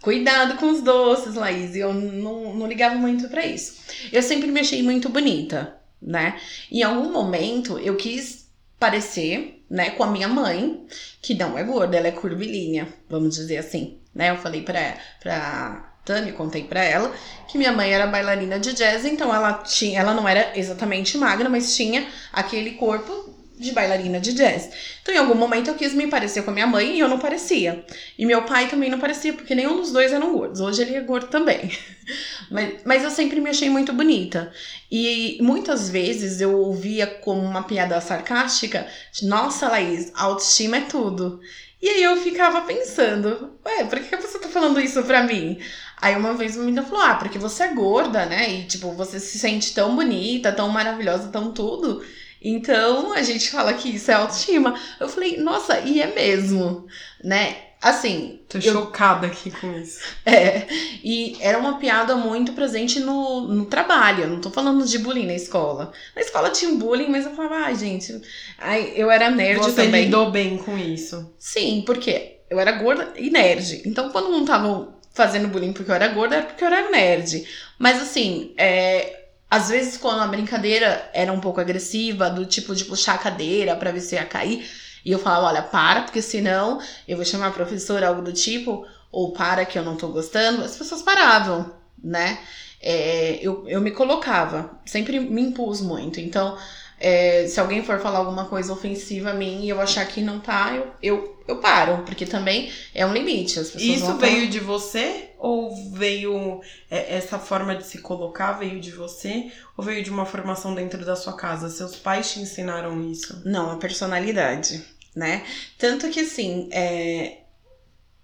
Speaker 2: cuidado com os doces, Laís. E eu não, não ligava muito pra isso. Eu sempre me achei muito bonita, né? Em algum momento eu quis parecer, né, com a minha mãe, que não é gorda, ela é curvilínea, vamos dizer assim, né? Eu falei pra, pra Tami, contei pra ela, que minha mãe era bailarina de jazz, então ela tinha, ela não era exatamente magra, mas tinha aquele corpo de bailarina de jazz. Então, em algum momento eu quis me parecer com a minha mãe e eu não parecia. E meu pai também não parecia, porque nenhum dos dois eram gordos. Hoje ele é gordo também. Mas, mas eu sempre me achei muito bonita. E muitas vezes eu ouvia como uma piada sarcástica: Nossa, Laís, autoestima é tudo. E aí eu ficava pensando: Ué, por que você tá falando isso pra mim? Aí uma vez uma menina falou: Ah, porque você é gorda, né? E tipo, você se sente tão bonita, tão maravilhosa, tão tudo. Então a gente fala que isso é autoestima. Eu falei, nossa, e é mesmo, né? Assim,
Speaker 1: Tô
Speaker 2: eu-
Speaker 1: chocada aqui com isso.
Speaker 2: é, e era uma piada muito presente no, no trabalho. Eu não tô falando de bullying na escola. Na escola tinha um bullying, mas eu falava, ai, gente. Ai, eu era nerd
Speaker 1: Você
Speaker 2: também.
Speaker 1: lidou bem com isso.
Speaker 2: Sim, porque eu era gorda e nerd. Então, quando não estavam fazendo bullying porque eu era gorda, era porque eu era nerd. Mas assim, é, às vezes quando a brincadeira era um pouco agressiva, do tipo de puxar a cadeira pra ver se ia cair, e eu falava, olha, para, porque senão eu vou chamar a professora, algo do tipo, ou para que eu não tô gostando, as pessoas paravam, né? É, eu, eu me colocava, sempre me impus muito. Então, é, se alguém for falar alguma coisa ofensiva a mim e eu achar que não tá, eu, eu, eu paro, porque também é um limite. As pessoas
Speaker 1: Isso
Speaker 2: vão falar-
Speaker 1: veio de você? Ou veio. é, Essa forma de se colocar veio de você? Ou veio de uma formação dentro da sua casa? Seus pais te ensinaram isso?
Speaker 2: Não, a personalidade, né? Tanto que, assim, é,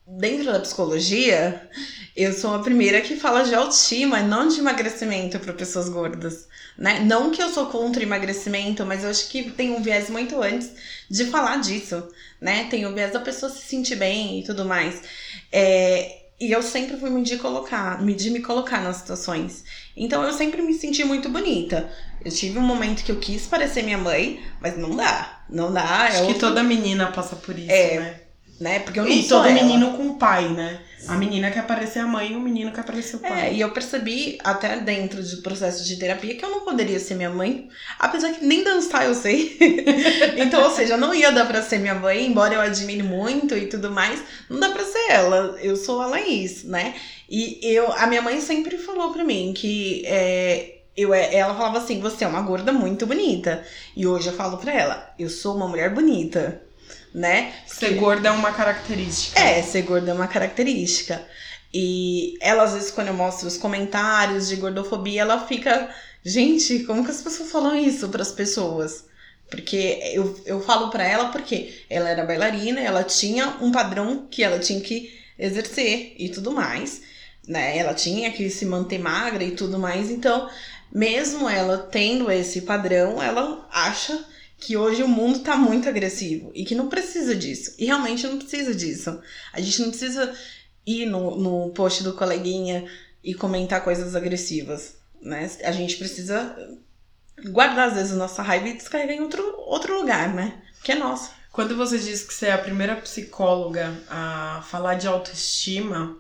Speaker 2: dentro da psicologia, eu sou a primeira que fala de autoestima, não de emagrecimento para pessoas gordas, né? Não que eu sou contra emagrecimento, mas eu acho que tem um viés muito antes de falar disso, né? Tem o viés da pessoa se sentir bem e tudo mais. É, e eu sempre fui de colocar, de me colocar nas situações. Então eu sempre me senti muito bonita. Eu tive um momento que eu quis parecer minha mãe, mas não dá. Não dá.
Speaker 1: Acho
Speaker 2: é
Speaker 1: que
Speaker 2: outro-
Speaker 1: toda menina passa por isso,
Speaker 2: É,
Speaker 1: né?
Speaker 2: né? Porque eu não
Speaker 1: E todo
Speaker 2: ela.
Speaker 1: menino com pai, né? A menina quer parecer a mãe e o menino quer parecer o
Speaker 2: É,
Speaker 1: pai.
Speaker 2: e eu percebi até dentro do processo de terapia que eu não poderia ser minha mãe, apesar que nem dançar eu sei. então, ou seja, não ia dar pra ser minha mãe, embora eu admire muito e tudo mais, não dá pra ser ela. Eu sou a Laís, né? E eu, a minha mãe sempre falou pra mim que é, eu, ela falava assim: você é uma gorda muito bonita. E hoje eu falo pra ela: eu sou uma mulher bonita, né?
Speaker 1: Ser gorda é uma característica.
Speaker 2: É, ser gorda é uma característica. E ela, às vezes, quando eu mostro os comentários de gordofobia, ela fica. Gente, como que as pessoas falam isso pras pessoas? Porque eu, eu falo pra ela porque ela era bailarina, ela tinha um padrão que ela tinha que exercer e tudo mais. Né? Ela tinha que se manter magra e tudo mais. Então, mesmo ela tendo esse padrão, ela acha que hoje o mundo tá muito agressivo e que não precisa disso. E realmente não precisa disso. A gente não precisa ir no, no post do coleguinha e comentar coisas agressivas, né? A gente precisa guardar, às vezes, a nossa raiva e descarregar em outro, outro lugar, né? Que é nosso.
Speaker 1: Quando você diz que você é a primeira psicóloga a falar de autoestima,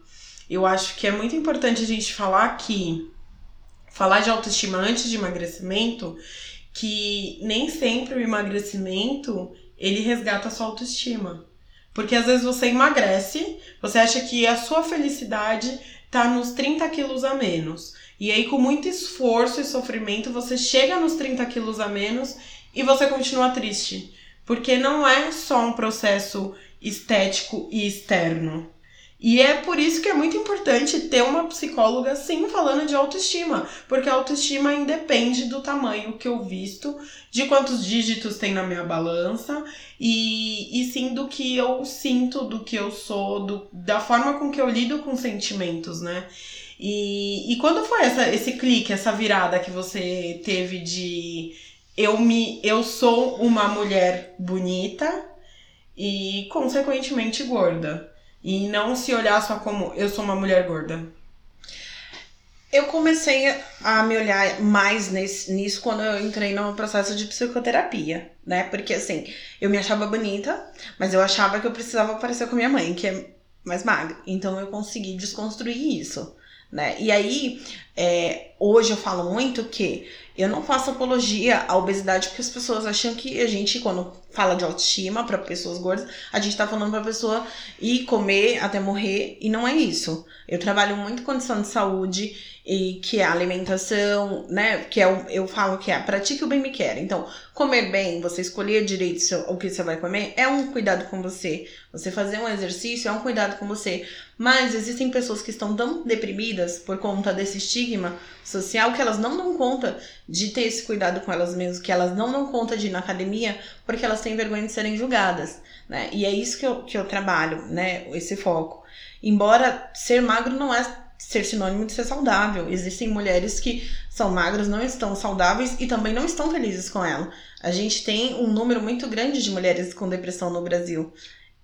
Speaker 1: eu acho que é muito importante a gente falar que falar de autoestima antes de emagrecimento, que nem sempre o emagrecimento ele resgata a sua autoestima. Porque às vezes você emagrece, você acha que a sua felicidade tá nos 30 quilos a menos. E aí, com muito esforço e sofrimento, você chega nos 30 quilos a menos e você continua triste. Porque não é só um processo estético e externo. E é por isso que é muito importante ter uma psicóloga, sim, falando de autoestima. Porque a autoestima independe do tamanho que eu visto, de quantos dígitos tem na minha balança, e, e sim do que eu sinto, do que eu sou, do, da forma com que eu lido com sentimentos, né? E, e quando foi essa, esse clique, essa virada que você teve de eu me eu sou uma mulher bonita e consequentemente gorda? E não se olhar só como eu sou uma mulher gorda.
Speaker 2: Eu comecei a me olhar mais nesse, nisso quando eu entrei no processo de psicoterapia, né? Porque assim, eu me achava bonita, mas eu achava que eu precisava parecer com minha mãe, que é mais magra. Então eu consegui desconstruir isso, né? E aí, é, hoje eu falo muito que eu não faço apologia à obesidade porque as pessoas acham que a gente, quando fala de autoestima para pessoas gordas, a gente tá falando pra pessoa ir comer até morrer e não é isso. Eu trabalho muito condição de saúde e que é a alimentação, né? Que é o, eu falo que é pratique o bem me quer. Então, comer bem, você escolher direito o que você vai comer, é um cuidado com você. Você fazer um exercício é um cuidado com você. Mas existem pessoas que estão tão deprimidas por conta desse estigma social que elas não dão conta de ter esse cuidado com elas mesmas, que elas não dão conta de ir na academia porque elas têm vergonha de serem julgadas, né? E é isso que eu, que eu trabalho, né? Esse foco. Embora ser magro não é ser sinônimo de ser saudável. Existem mulheres que são magras, não estão saudáveis e também não estão felizes com ela. A gente tem um número muito grande de mulheres com depressão no Brasil.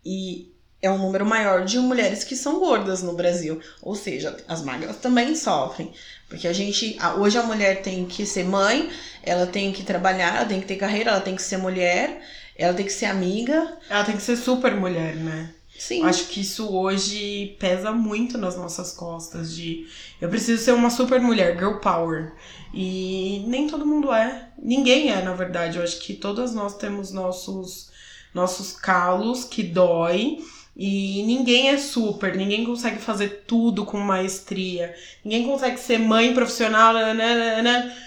Speaker 2: E é um número maior de mulheres que são gordas no Brasil. Ou seja, as magras também sofrem. Porque a gente. Hoje a mulher tem que ser mãe, ela tem que trabalhar, ela tem que ter carreira, ela tem que ser mulher, ela tem que ser amiga.
Speaker 1: Ela tem que ser super mulher, né?
Speaker 2: Sim.
Speaker 1: Acho que isso hoje pesa muito nas nossas costas de eu preciso ser uma super mulher, girl power. E nem todo mundo é. Ninguém é, na verdade. Eu acho que todas nós temos nossos nossos calos que dói. E ninguém é super, ninguém consegue fazer tudo com maestria, ninguém consegue ser mãe profissional, né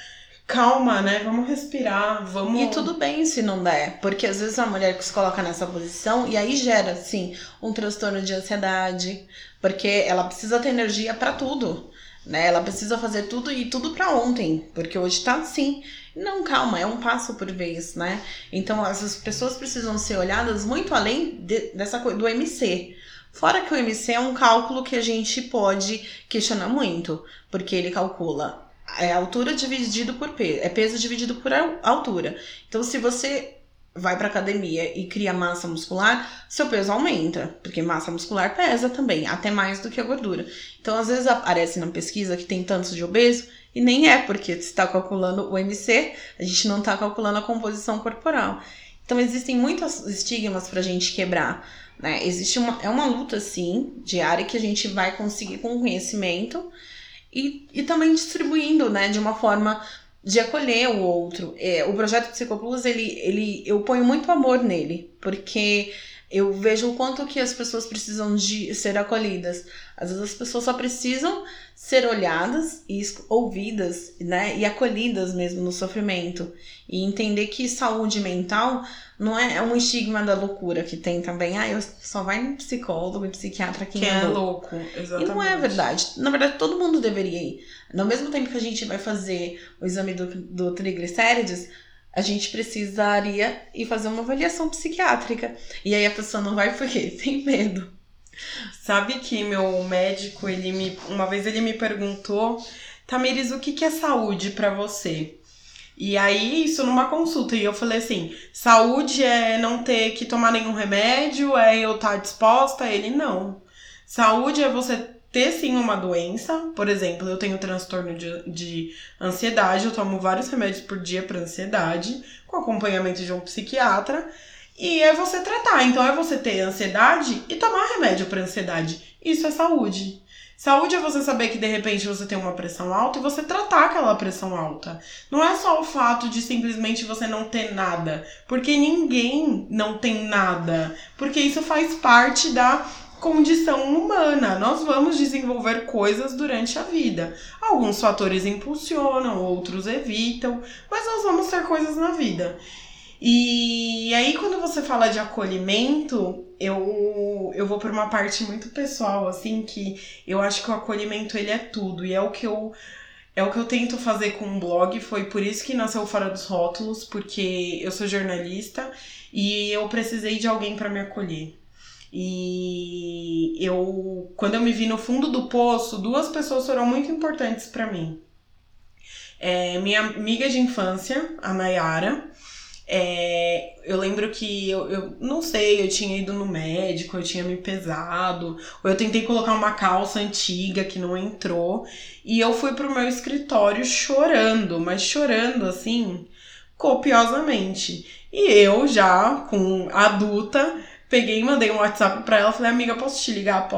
Speaker 1: calma, né? Vamos respirar, vamos.
Speaker 2: E tudo bem se não der, porque às vezes a mulher que se coloca nessa posição e aí gera, assim, um transtorno de ansiedade, porque ela precisa ter energia para tudo, né? Ela precisa fazer tudo e tudo para ontem, porque hoje tá assim. Não, calma, é um passo por vez, né? Então essas pessoas precisam ser olhadas muito além de, dessa coisa do MC. Fora que o MC é um cálculo que a gente pode questionar muito, porque ele calcula é altura dividido por peso, é peso dividido por altura. Então, se você vai para academia e cria massa muscular, seu peso aumenta, porque massa muscular pesa também, até mais do que a gordura. Então, às vezes aparece na pesquisa que tem tantos de obeso e nem é, porque você está calculando o MC, a gente não está calculando a composição corporal. Então, existem muitos estigmas para a gente quebrar. Né? Existe uma, é uma luta, sim, diária que a gente vai conseguir com conhecimento e, e também distribuindo, né, de uma forma de acolher o outro. É, o projeto Psicoplus, ele, ele, eu ponho muito amor nele, porque eu vejo o quanto que as pessoas precisam de ser acolhidas. Às vezes as pessoas só precisam ser olhadas e ouvidas, né, e acolhidas mesmo no sofrimento e entender que saúde mental não é, é um estigma da loucura que tem também. Ah, eu só vai no psicólogo e psiquiatra quem,
Speaker 1: quem
Speaker 2: é,
Speaker 1: é louco. Exatamente.
Speaker 2: E não é verdade. Na verdade, todo mundo deveria ir. No mesmo tempo que a gente vai fazer o exame do, do triglicérides, a gente precisaria ir fazer uma avaliação psiquiátrica. E aí a pessoa não vai por quê? Tem medo.
Speaker 1: Sabe que meu médico, ele me. Uma vez ele me perguntou, Tamires, o que, que é saúde para você? E aí, isso numa consulta. E eu falei assim: saúde é não ter que tomar nenhum remédio, é eu estar tá disposta? Ele não. Saúde é você ter sim uma doença. Por exemplo, eu tenho transtorno de, de ansiedade, eu tomo vários remédios por dia para ansiedade, com acompanhamento de um psiquiatra. E é você tratar. Então é você ter ansiedade e tomar remédio para ansiedade. Isso é saúde. Saúde é você saber que de repente você tem uma pressão alta e você tratar aquela pressão alta. Não é só o fato de simplesmente você não ter nada, porque ninguém não tem nada, porque isso faz parte da condição humana. Nós vamos desenvolver coisas durante a vida. Alguns fatores impulsionam, outros evitam, mas nós vamos ter coisas na vida. E aí, quando você fala de acolhimento, eu, eu vou por uma parte muito pessoal, assim, que eu acho que o acolhimento ele é tudo. E é o que eu. É o que eu tento fazer com o blog, foi por isso que nasceu Fora dos Rótulos, porque eu sou jornalista e eu precisei de alguém para me acolher. E eu, quando eu me vi no fundo do poço, duas pessoas foram muito importantes para mim. É, minha amiga de infância, a Nayara, é, eu lembro que eu, eu não sei, eu tinha ido no médico, eu tinha me pesado, ou eu tentei colocar uma calça antiga que não entrou, e eu fui pro meu escritório chorando, mas chorando assim, copiosamente. E eu já, com adulta, peguei e mandei um WhatsApp pra ela, falei, amiga, posso te ligar?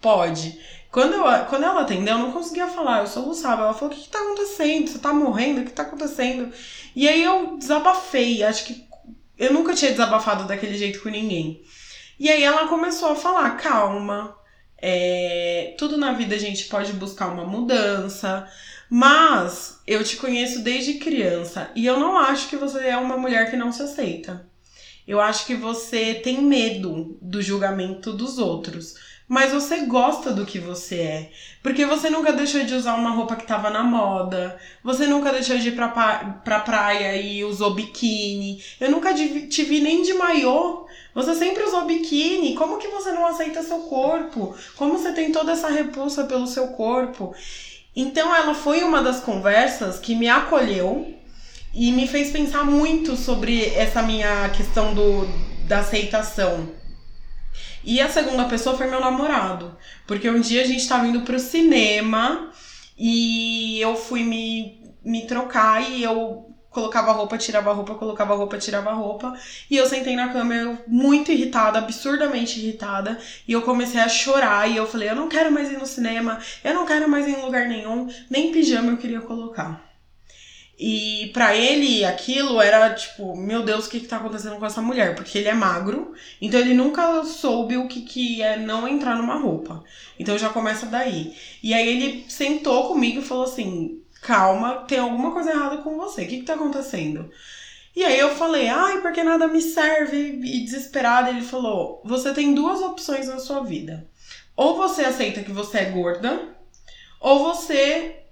Speaker 1: Pode. Quando, eu, quando ela atendeu, eu não conseguia falar, eu soluçava. Ela falou: O que, que tá acontecendo? Você tá morrendo? O que tá acontecendo? E aí eu desabafei. Acho que eu nunca tinha desabafado daquele jeito com ninguém. E aí ela começou a falar: Calma, é, tudo na vida a gente pode buscar uma mudança. Mas eu te conheço desde criança e eu não acho que você é uma mulher que não se aceita. Eu acho que você tem medo do julgamento dos outros mas você gosta do que você é. Porque você nunca deixou de usar uma roupa que tava na moda, você nunca deixou de ir pra, pra praia e usou biquíni. Eu nunca te vi nem de maiô. Você sempre usou biquíni. Como que você não aceita seu corpo? Como você tem toda essa repulsa pelo seu corpo? Então ela foi uma das conversas que me acolheu e me fez pensar muito sobre essa minha questão do, da aceitação. E a segunda pessoa foi meu namorado. Porque um dia a gente tava indo pro cinema e eu fui me, me trocar e eu colocava roupa, tirava roupa, colocava roupa, tirava roupa. E eu sentei na cama, eu muito irritada, absurdamente irritada. E eu comecei a chorar. E eu falei: eu não quero mais ir no cinema, eu não quero mais ir em lugar nenhum, nem pijama eu queria colocar. E para ele aquilo era tipo, meu Deus, o que, que tá acontecendo com essa mulher? Porque ele é magro, então ele nunca soube o que, que é não entrar numa roupa. Então já começa daí. E aí ele sentou comigo e falou assim: calma, tem alguma coisa errada com você, o que, que tá acontecendo? E aí eu falei, ai, porque nada me serve, e desesperada, ele falou: você tem duas opções na sua vida. Ou você aceita que você é gorda, ou você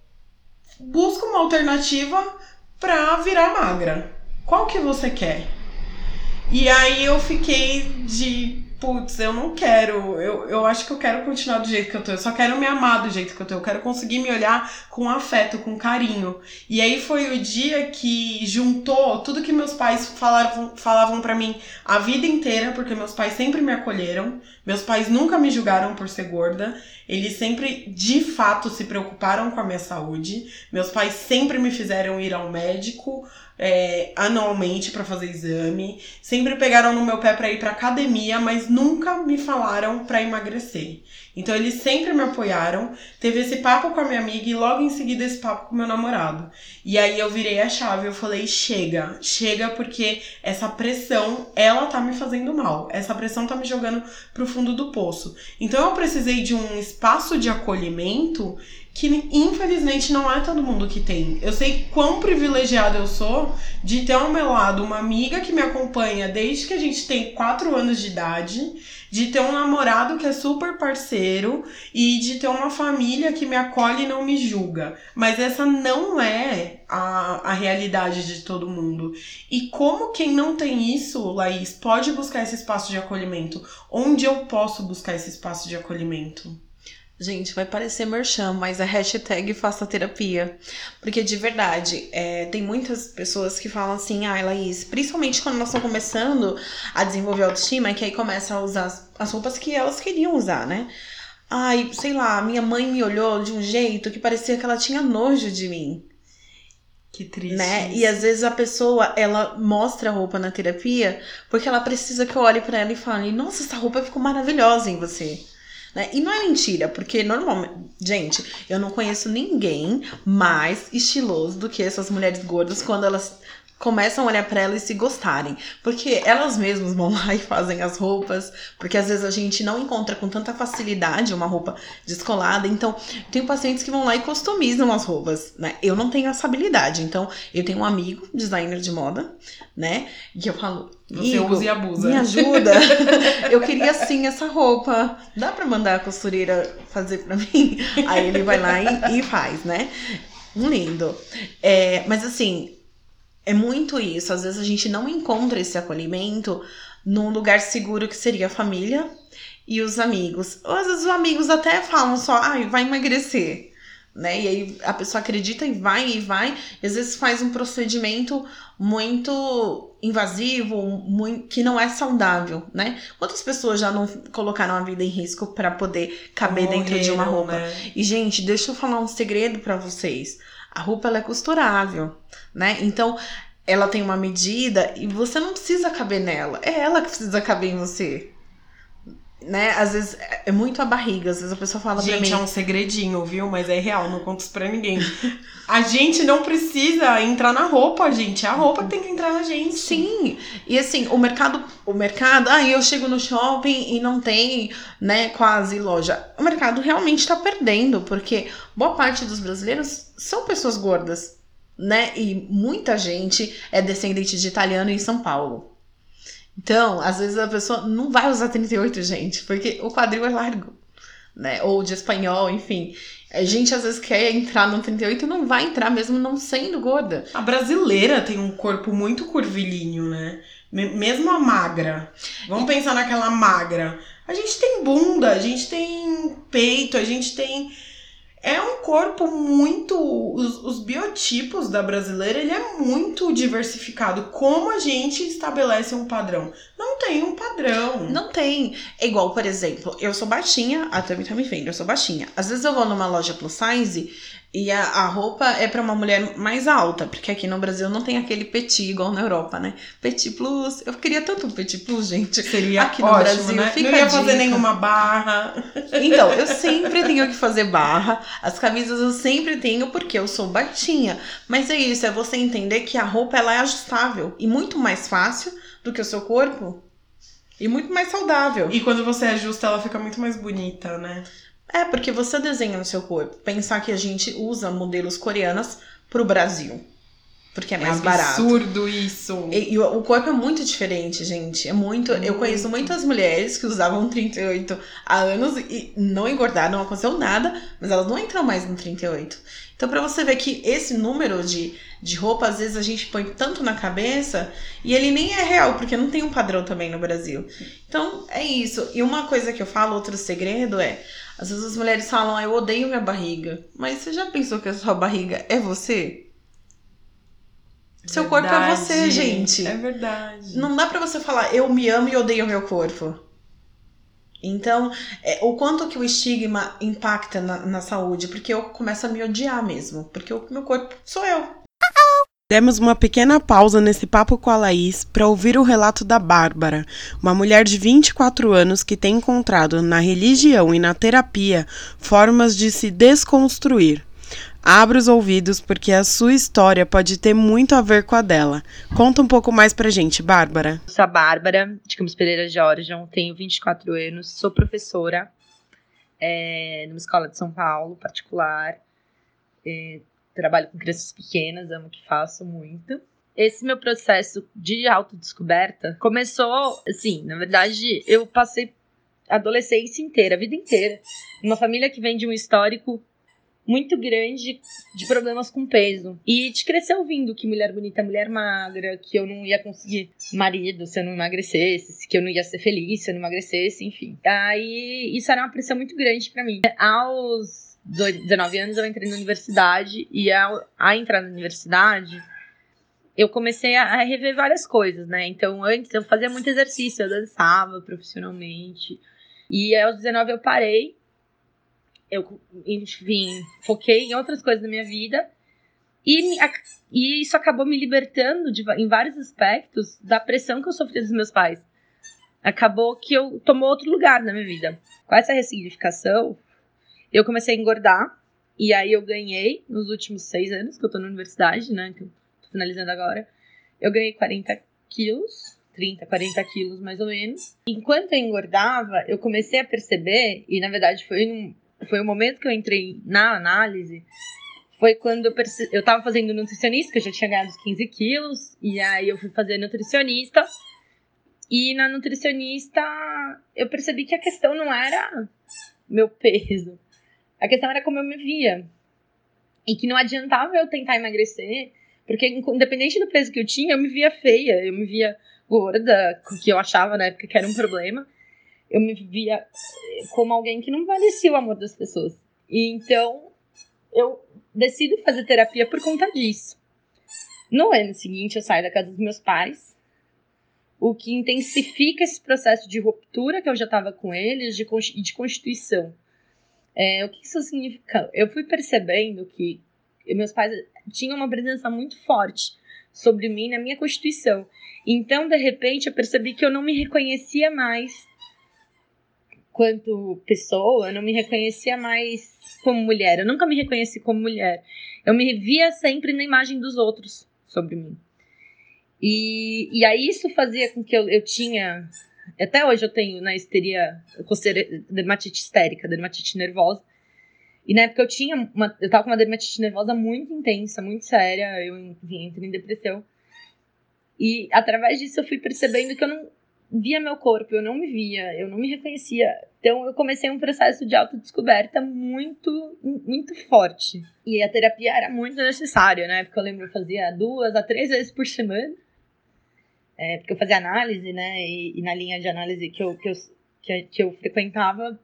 Speaker 1: busca uma alternativa pra virar magra. Qual que você quer? E aí eu fiquei de putz, eu não quero, eu, eu acho que eu quero continuar do jeito que eu tô, eu só quero me amar do jeito que eu tô, eu quero conseguir me olhar com afeto, com carinho. E aí foi o dia que juntou tudo que meus pais falavam, falavam para mim a vida inteira, porque meus pais sempre me acolheram, meus pais nunca me julgaram por ser gorda, eles sempre de fato se preocuparam com a minha saúde, meus pais sempre me fizeram ir ao médico, é, anualmente para fazer exame. Sempre pegaram no meu pé para ir para academia, mas nunca me falaram para emagrecer. Então eles sempre me apoiaram. Teve esse papo com a minha amiga e logo em seguida esse papo com meu namorado. E aí eu virei a chave, eu falei: "Chega, chega porque essa pressão, ela tá me fazendo mal. Essa pressão tá me jogando pro fundo do poço". Então eu precisei de um espaço de acolhimento que infelizmente não é todo mundo que tem. Eu sei quão privilegiada eu sou de ter ao meu lado uma amiga que me acompanha desde que a gente tem 4 anos de idade, de ter um namorado que é super parceiro e de ter uma família que me acolhe e não me julga. Mas essa não é a, a realidade de todo mundo. E como quem não tem isso, Laís, pode buscar esse espaço de acolhimento? Onde eu posso buscar esse espaço de acolhimento?
Speaker 2: Gente, vai parecer merchan, mas a hashtag faça terapia. Porque de verdade, é, tem muitas pessoas que falam assim, ai, ah, Laís, principalmente quando elas estão começando a desenvolver autoestima, que aí começam a usar as roupas que elas queriam usar, né? Ai, sei lá, minha mãe me olhou de um jeito que parecia que ela tinha nojo de mim.
Speaker 1: Que triste.
Speaker 2: Né? E às vezes a pessoa, ela mostra a roupa na terapia porque ela precisa que eu olhe para ela e fale: "Nossa, essa roupa ficou maravilhosa em você". Né? E não é mentira, porque normalmente, gente, eu não conheço ninguém mais estiloso do que essas mulheres gordas quando elas começam a olhar para ela e se gostarem. Porque elas mesmas vão lá e fazem as roupas, porque às vezes a gente não encontra com tanta facilidade uma roupa descolada. Então, tem pacientes que vão lá e customizam as roupas, né? Eu não tenho essa habilidade. Então, eu tenho um amigo, designer de moda, né? Que eu falo,
Speaker 1: você usa e abusa.
Speaker 2: Me ajuda. eu queria sim essa roupa. Dá para mandar a costureira fazer para mim? Aí ele vai lá e, e faz, né? Lindo. É, mas assim, é muito isso. Às vezes a gente não encontra esse acolhimento num lugar seguro que seria a família e os amigos. Ou às vezes os amigos até falam só, ai, ah, vai emagrecer. Né? E aí a pessoa acredita e vai e vai, e às vezes faz um procedimento muito invasivo, muito, que não é saudável, né? Quantas pessoas já não colocaram a vida em risco para poder caber Morreram, dentro de uma roupa? Né? E gente, deixa eu falar um segredo para vocês. A roupa ela é costurável, né? Então, ela tem uma medida e você não precisa caber nela. É ela que precisa caber em você. Né? Às vezes é muito a barriga, às vezes a pessoa fala
Speaker 1: gente,
Speaker 2: pra mim.
Speaker 1: é um segredinho, viu? Mas é real, não conto isso pra ninguém. a gente não precisa entrar na roupa, gente. A roupa tem que entrar na gente.
Speaker 2: Sim. E assim, o mercado, o mercado, aí ah, eu chego no shopping e não tem, né, quase loja. O mercado realmente tá perdendo, porque boa parte dos brasileiros são pessoas gordas, né? E muita gente é descendente de italiano em São Paulo. Então, às vezes a pessoa não vai usar 38, gente, porque o quadril é largo, né? Ou de espanhol, enfim. A gente às vezes quer entrar no 38 e não vai entrar mesmo não sendo gorda.
Speaker 1: A brasileira tem um corpo muito curvilíneo, né? Mesmo a magra. Vamos e... pensar naquela magra. A gente tem bunda, a gente tem peito, a gente tem é um corpo muito. Os, os, biotipos da brasileira ele é muito diversificado. Como a gente estabelece um padrão? Não tem um padrão.
Speaker 2: Não tem. É igual, por exemplo, eu sou baixinha, a Tami tá me vendo, eu sou baixinha. Às vezes eu vou numa loja plus size e a, a roupa é para uma mulher mais alta, porque aqui no Brasil não tem aquele petit igual na Europa, né? Petit plus. Eu queria tanto um petit plus, gente.
Speaker 1: Seria aqui no ótimo, Brasil. Né? Fica não ia fazer nenhuma barra.
Speaker 2: Então, eu sempre tenho que fazer barra. As camisas eu sempre tenho porque eu sou baixinha. Mas é isso, é você entender que a roupa ela é ajustável e muito mais fácil do que o seu corpo. E muito mais saudável.
Speaker 1: E quando você ajusta, ela fica muito mais bonita, né?
Speaker 2: É, porque você desenha no seu corpo. Pensar que a gente usa modelos coreanas pro Brasil. Porque é mais
Speaker 1: é
Speaker 2: barato.
Speaker 1: absurdo isso.
Speaker 2: E, e, o corpo é muito diferente, gente. É muito, muito. Eu conheço muitas mulheres que usavam 38 há anos e não engordaram, não aconteceu nada, mas elas não entram mais no 38. Então, para você ver que esse número de, de roupa, às vezes a gente põe tanto na cabeça e ele nem é real, porque não tem um padrão também no Brasil. Então, é isso. E uma coisa que eu falo, outro segredo é às vezes as mulheres falam, ah, eu odeio minha barriga. Mas você já pensou que a sua barriga é você? Seu corpo é você, gente.
Speaker 1: É verdade.
Speaker 2: Não dá para você falar, eu me amo e odeio meu corpo. Então, é, o quanto que o estigma impacta na, na saúde, porque eu começo a me odiar mesmo, porque o meu corpo sou eu.
Speaker 1: Demos uma pequena pausa nesse papo com a Laís para ouvir o relato da Bárbara, uma mulher de 24 anos que tem encontrado na religião e na terapia formas de se desconstruir. Abra os ouvidos porque a sua história pode ter muito a ver com a dela. Conta um pouco mais pra gente, Bárbara.
Speaker 3: Sou a Bárbara, de Campos Pereira Jorge, tenho 24 anos, sou professora é, numa escola de São Paulo, particular. É, trabalho com crianças pequenas, amo o que faço muito. Esse meu processo de autodescoberta começou, assim, na verdade, eu passei a adolescência inteira, a vida inteira, uma família que vem de um histórico muito grande de problemas com peso. E te crescer ouvindo que mulher bonita é mulher magra, que eu não ia conseguir marido se eu não emagrecesse, que eu não ia ser feliz se eu não emagrecesse, enfim. Aí isso era uma pressão muito grande para mim. Aos 19 anos eu entrei na universidade e ao, a entrar na universidade eu comecei a, rever várias coisas, né? Então antes eu fazia muito exercício, eu dançava profissionalmente e aos 19 eu parei, eu enfim foquei em outras coisas da minha vida e, e isso acabou me libertando de, em vários aspectos da pressão que eu sofria dos meus pais. acabou que eu tomou outro lugar na minha vida. Com essa ressignificação, eu comecei a engordar. E aí eu ganhei, nos últimos seis anos que eu tô na universidade, né? Que eu tô finalizando agora. Eu ganhei 40 quilos, 30, 40 quilos mais ou menos. Enquanto eu engordava, eu comecei a perceber, e na verdade foi, num, foi o momento que eu entrei na análise, foi quando eu, perce... eu tava fazendo nutricionista, que eu já tinha ganhado os 15 quilos, e aí eu fui fazer nutricionista. E na nutricionista eu percebi que a questão não era meu peso, a questão era como eu me via. E que não adiantava eu tentar emagrecer, porque independente do peso que eu tinha, eu me via feia, eu me via gorda, que eu achava na época que era um problema. Eu me via como alguém que não valecia o amor das pessoas. E então eu decido fazer terapia por conta disso. No ano seguinte, eu saio da casa dos meus pais, o que intensifica esse processo de ruptura que eu já estava com eles, de, de constituição. É, o que isso significa? Eu fui percebendo que meus pais tinham uma presença muito forte sobre mim na minha constituição. Então, de repente, eu percebi que eu não me reconhecia mais quanto pessoa, eu não me reconhecia mais como mulher. Eu nunca me reconheci como mulher. Eu me via sempre na imagem dos outros sobre mim. E, e aí isso fazia com que eu, eu tinha. Até hoje eu tenho na histeria, coceira, dermatite histérica, dermatite nervosa. E na época eu tinha uma, eu tava com uma dermatite nervosa muito intensa, muito séria, eu enfim, entrei em depressão. E através disso eu fui percebendo que eu não via meu corpo, eu não me via, eu não me reconhecia. Então eu comecei um processo de autodescoberta muito, muito forte. E a terapia era muito necessária, né? Porque eu lembro eu fazia duas a três vezes por semana. É, porque eu fazia análise, né? E, e, na linha de análise que eu, que eu, que, eu frequentava,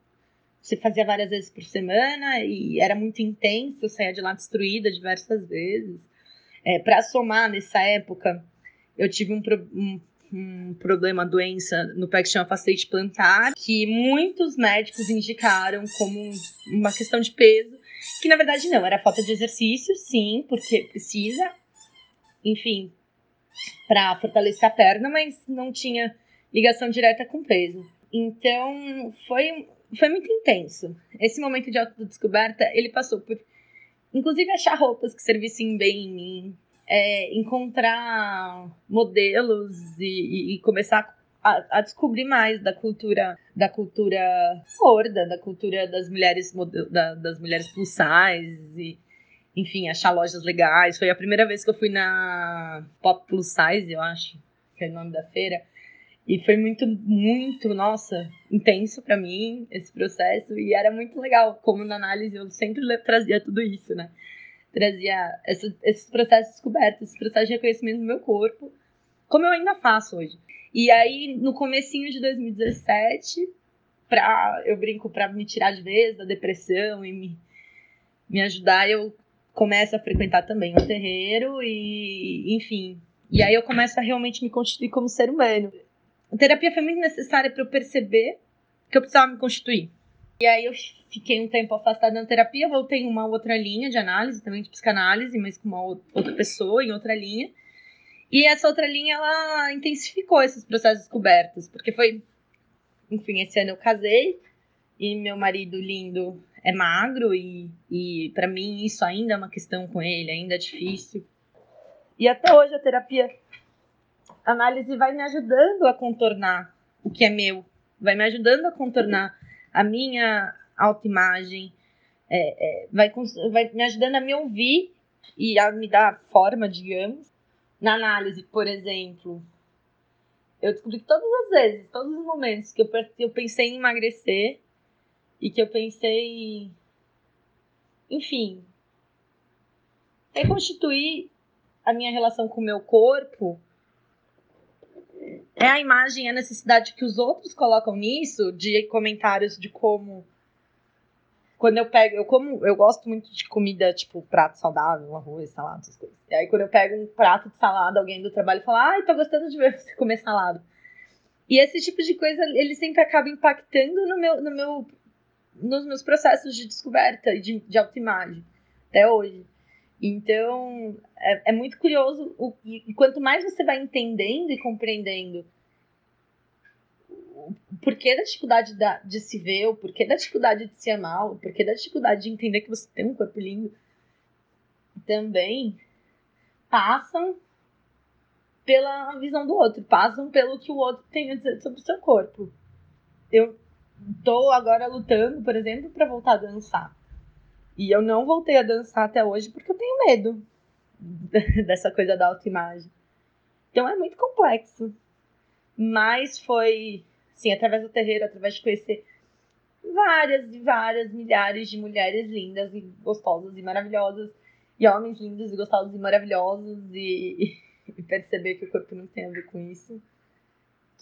Speaker 3: você fazia várias vezes por semana e era muito intenso, eu saía de lá destruída diversas vezes. É, Para somar nessa época, eu tive um, um um problema, doença no pé que chama fascite plantar, que muitos médicos indicaram como uma questão de peso, que na verdade não, era falta de exercício, sim, porque precisa, enfim, para fortalecer a perna, mas não tinha ligação direta com peso. Então, foi, foi muito intenso. Esse momento de autodescoberta, ele passou por, inclusive, achar roupas que servissem bem em mim, é, encontrar modelos e, e começar a, a, descobrir mais da cultura da cultura gorda, da cultura das mulheres da, das mulheres plus size e enfim, achar lojas legais. Foi a primeira vez que eu fui na Pop Plus Size, eu acho, que é o nome da feira. E foi muito, muito, nossa, intenso para mim esse processo. E era muito legal, como na análise eu sempre trazia tudo isso, né? Trazia esse, esses processos descobertos, esse processo de reconhecimento do meu corpo, como eu ainda faço hoje. E aí, no comecinho de 2017, pra, eu brinco para me tirar de vez da depressão e me, me ajudar, eu começo a frequentar também o terreiro e, enfim. E aí eu começo a realmente me constituir como ser humano. A terapia foi muito necessária para eu perceber que eu precisava me constituir. E aí eu fiquei um tempo afastada da terapia, voltei em uma outra linha de análise, também de psicanálise, mas com uma outra pessoa, em outra linha. E essa outra linha, ela intensificou esses processos descobertos, porque foi, enfim, esse ano eu casei, e meu marido lindo é magro, e, e para mim isso ainda é uma questão com ele, ainda é difícil. E até hoje a terapia, a análise vai me ajudando a contornar o que é meu, vai me ajudando a contornar a minha autoimagem, é, é, vai, vai me ajudando a me ouvir e a me dar forma, digamos. Na análise, por exemplo, eu descobri que todas as vezes, todos os momentos que eu, eu pensei em emagrecer e que eu pensei, enfim, reconstituir a minha relação com o meu corpo é a imagem, a necessidade que os outros colocam nisso, de comentários de como. Quando eu pego, eu como, eu gosto muito de comida, tipo, prato saudável, arroz, salada, essas coisas. E aí, quando eu pego um prato de salada, alguém do trabalho fala, ai, tô gostando de ver você comer salada. E esse tipo de coisa, ele sempre acaba impactando no meu, no meu, nos meus processos de descoberta e de, de autoimagem, até hoje. Então, é, é muito curioso. O, e quanto mais você vai entendendo e compreendendo o porquê da dificuldade da, de se ver, o porquê da dificuldade de se amar, o porquê da dificuldade de entender que você tem um corpo lindo, também passam pela visão do outro, passam pelo que o outro tem a dizer sobre o seu corpo. Eu tô agora lutando, por exemplo, para voltar a dançar. E eu não voltei a dançar até hoje porque eu tenho medo dessa coisa da autoimagem. Então é muito complexo. Mas foi, sim, através do terreiro, através de conhecer várias e várias milhares de mulheres lindas e gostosas e maravilhosas, e homens lindos e gostosos e maravilhosos, e, e perceber que o corpo não tem a ver com isso.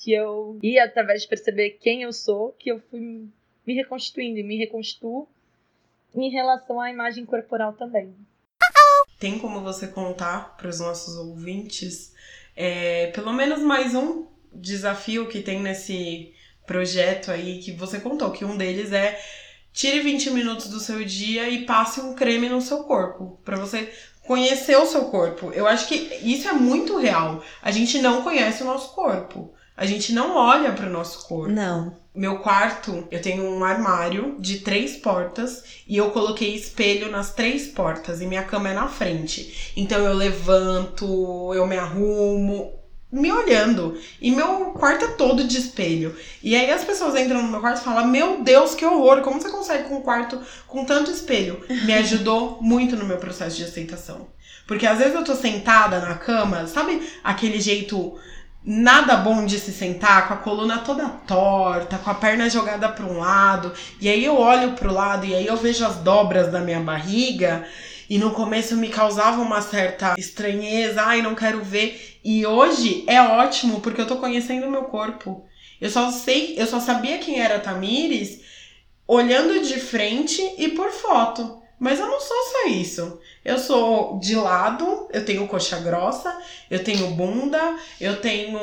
Speaker 3: Que eu, e através de perceber quem eu sou, que eu fui me reconstituindo e me reconstituo em relação à imagem corporal também.
Speaker 1: Tem como você contar para os nossos ouvintes é, pelo menos mais um desafio que tem nesse projeto aí que você contou, que um deles é tire 20 minutos do seu dia e passe um creme no seu corpo, para você conhecer o seu corpo. Eu acho que isso é muito real. A gente não conhece o nosso corpo. A gente não olha para o nosso corpo.
Speaker 2: Não.
Speaker 1: Meu quarto, eu tenho um armário de três portas e eu coloquei espelho nas três portas e minha cama é na frente. Então eu levanto, eu me arrumo, me olhando. E meu quarto é todo de espelho. E aí as pessoas entram no meu quarto e falam: Meu Deus, que horror! Como você consegue com um quarto com tanto espelho? Me ajudou muito no meu processo de aceitação. Porque às vezes eu tô sentada na cama, sabe aquele jeito nada bom de se sentar, com a coluna toda torta, com a perna jogada para um lado, e aí eu olho pro lado e aí eu vejo as dobras da minha barriga. E no começo me causava uma certa estranheza, ai, não quero ver. E hoje é ótimo porque eu tô conhecendo o meu corpo. Eu só sei, eu só sabia quem era Tamires olhando de frente e por foto. Mas eu não sou só isso. Eu sou de lado, eu tenho coxa grossa, eu tenho bunda, eu tenho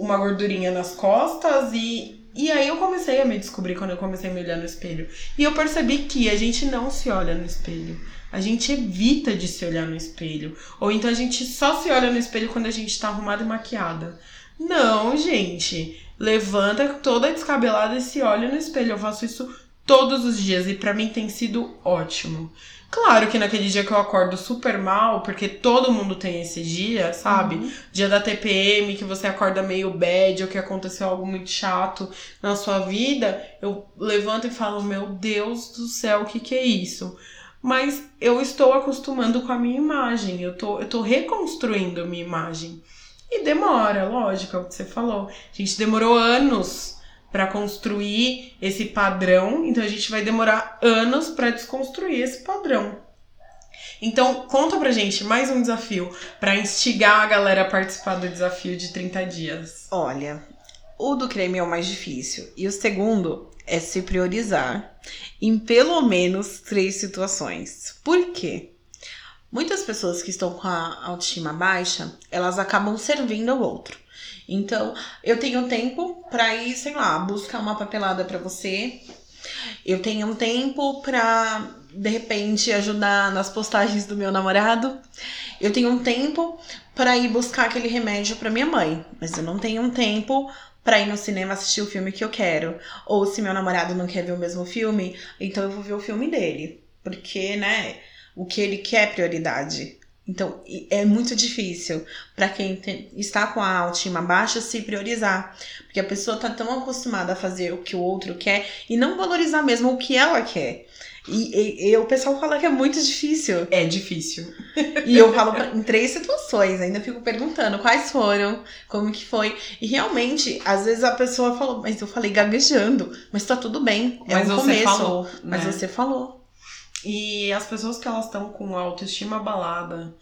Speaker 1: uma gordurinha nas costas e e aí eu comecei a me descobrir quando eu comecei a me olhar no espelho. E eu percebi que a gente não se olha no espelho a gente evita de se olhar no espelho. Ou então a gente só se olha no espelho quando a gente tá arrumada e maquiada. Não, gente. Levanta toda descabelada e se olha no espelho. Eu faço isso todos os dias e para mim tem sido ótimo. Claro que naquele dia que eu acordo super mal, porque todo mundo tem esse dia, sabe? Uhum. Dia da TPM, que você acorda meio bad ou que aconteceu algo muito chato na sua vida, eu levanto e falo: Meu Deus do céu, o que, que é isso? mas eu estou acostumando com a minha imagem, eu tô, eu tô reconstruindo a minha imagem. E demora, lógico, é o que você falou. A gente demorou anos para construir esse padrão, então a gente vai demorar anos para desconstruir esse padrão. Então, conta pra gente mais um desafio para instigar a galera a participar do desafio de 30 dias.
Speaker 2: Olha, o do creme é o mais difícil. E o segundo é se priorizar em pelo menos três situações. Por quê? Muitas pessoas que estão com a autoestima baixa, elas acabam servindo ao outro. Então, eu tenho tempo para ir, sei lá, buscar uma papelada para você. Eu tenho um tempo para de repente ajudar nas postagens do meu namorado. Eu tenho um tempo para ir buscar aquele remédio para minha mãe, mas eu não tenho um tempo para ir no cinema assistir o filme que eu quero. Ou se meu namorado não quer ver o mesmo filme, então eu vou ver o filme dele. Porque, né, o que ele quer é prioridade. Então, é muito difícil para quem tem, está com a autoestima baixa se priorizar. Porque a pessoa tá tão acostumada a fazer o que o outro quer e não valorizar mesmo o que ela quer. E, e, e, o pessoal fala que é muito difícil.
Speaker 1: É difícil.
Speaker 2: E eu falo pra, em três situações, ainda fico perguntando quais foram, como que foi. E realmente, às vezes a pessoa falou, mas eu falei gaguejando, mas tá tudo bem. É mas um você começo. Falou, né? Mas você falou.
Speaker 1: E as pessoas que elas estão com autoestima abalada,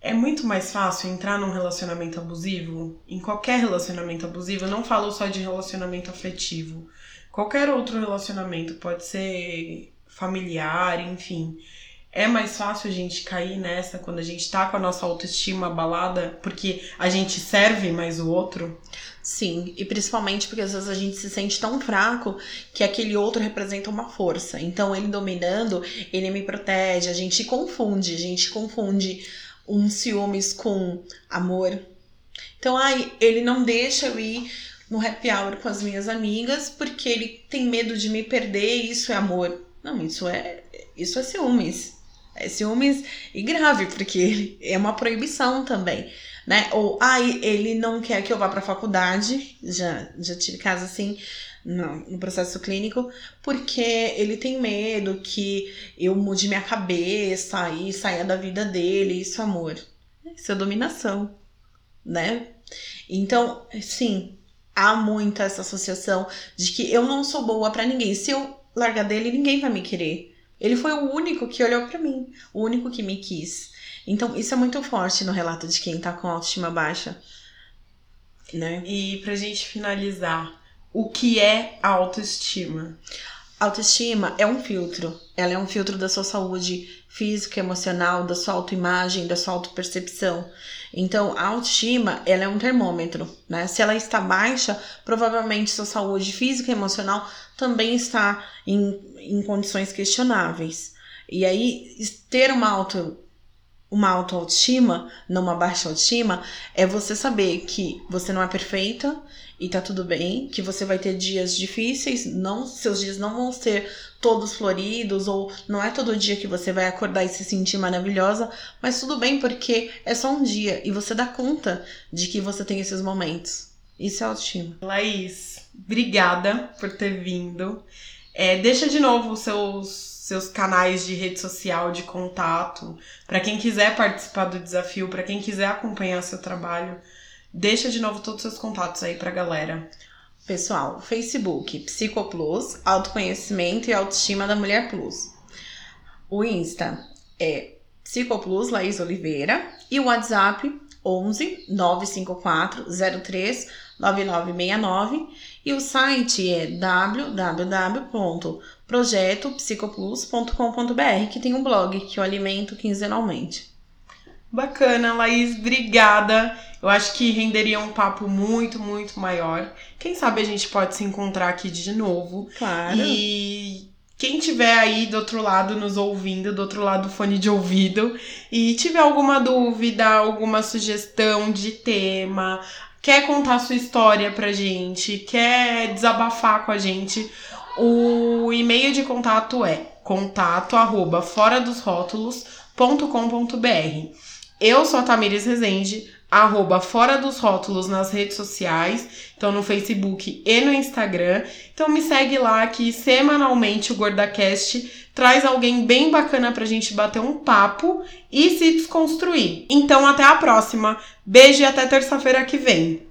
Speaker 1: é muito mais fácil entrar num relacionamento abusivo. Em qualquer relacionamento abusivo, eu não falo só de relacionamento afetivo. Qualquer outro relacionamento pode ser familiar, enfim. É mais fácil a gente cair nessa quando a gente tá com a nossa autoestima abalada, porque a gente serve mais o outro?
Speaker 2: Sim, e principalmente porque às vezes a gente se sente tão fraco que aquele outro representa uma força. Então, ele dominando, ele me protege, a gente confunde, a gente confunde um ciúmes com amor. Então, ai, ele não deixa eu ir no happy hour com as minhas amigas porque ele tem medo de me perder e isso é amor. Não, isso é isso é ciúmes. É ciúmes e grave, porque é uma proibição também, né? Ou, ai, ah, ele não quer que eu vá pra faculdade, já, já tive caso assim, no, no processo clínico, porque ele tem medo que eu mude minha cabeça e saia da vida dele, isso amor. Isso é dominação, né? Então, sim, há muito essa associação de que eu não sou boa para ninguém. Se eu largar dele, ninguém vai me querer. Ele foi o único que olhou para mim, o único que me quis. Então, isso é muito forte no relato de quem tá com autoestima baixa. Né?
Speaker 1: E pra gente finalizar, o que é autoestima?
Speaker 2: Autoestima é um filtro. Ela é um filtro da sua saúde física, emocional, da sua autoimagem, da sua autopercepção. Então, a autoestima, ela é um termômetro, né? Se ela está baixa, provavelmente sua saúde física e emocional também está em, em condições questionáveis. E aí, ter uma auto uma autoestima, não uma baixa autoestima, é você saber que você não é perfeita e tá tudo bem, que você vai ter dias difíceis, não seus dias não vão ser todos floridos ou não é todo dia que você vai acordar e se sentir maravilhosa, mas tudo bem porque é só um dia e você dá conta de que você tem esses momentos. Isso é autoestima.
Speaker 1: Laís, obrigada por ter vindo. É, deixa de novo os seus seus canais de rede social de contato, para quem quiser participar do desafio, para quem quiser acompanhar seu trabalho, deixa de novo todos os seus contatos aí pra galera.
Speaker 2: Pessoal, Facebook, Psicoplus, Autoconhecimento e Autoestima da Mulher Plus. O Insta é Psicoplus Laís Oliveira e o WhatsApp 11 954 03 9969 e o site é www.projetopsicoplus.com.br, que tem um blog que eu alimento quinzenalmente.
Speaker 1: Bacana, Laís, obrigada. Eu acho que renderia um papo muito, muito maior. Quem sabe a gente pode se encontrar aqui de novo.
Speaker 2: Claro.
Speaker 1: E quem tiver aí do outro lado nos ouvindo, do outro lado do fone de ouvido, e tiver alguma dúvida, alguma sugestão de tema, quer contar sua história pra gente, quer desabafar com a gente, o e-mail de contato é contato dos rótulos.com.br. Eu sou a Tamires Rezende, arroba fora dos rótulos nas redes sociais, então no Facebook e no Instagram. Então me segue lá que semanalmente o GordaCast traz alguém bem bacana pra gente bater um papo e se desconstruir. Então até a próxima. Beijo e até terça-feira que vem.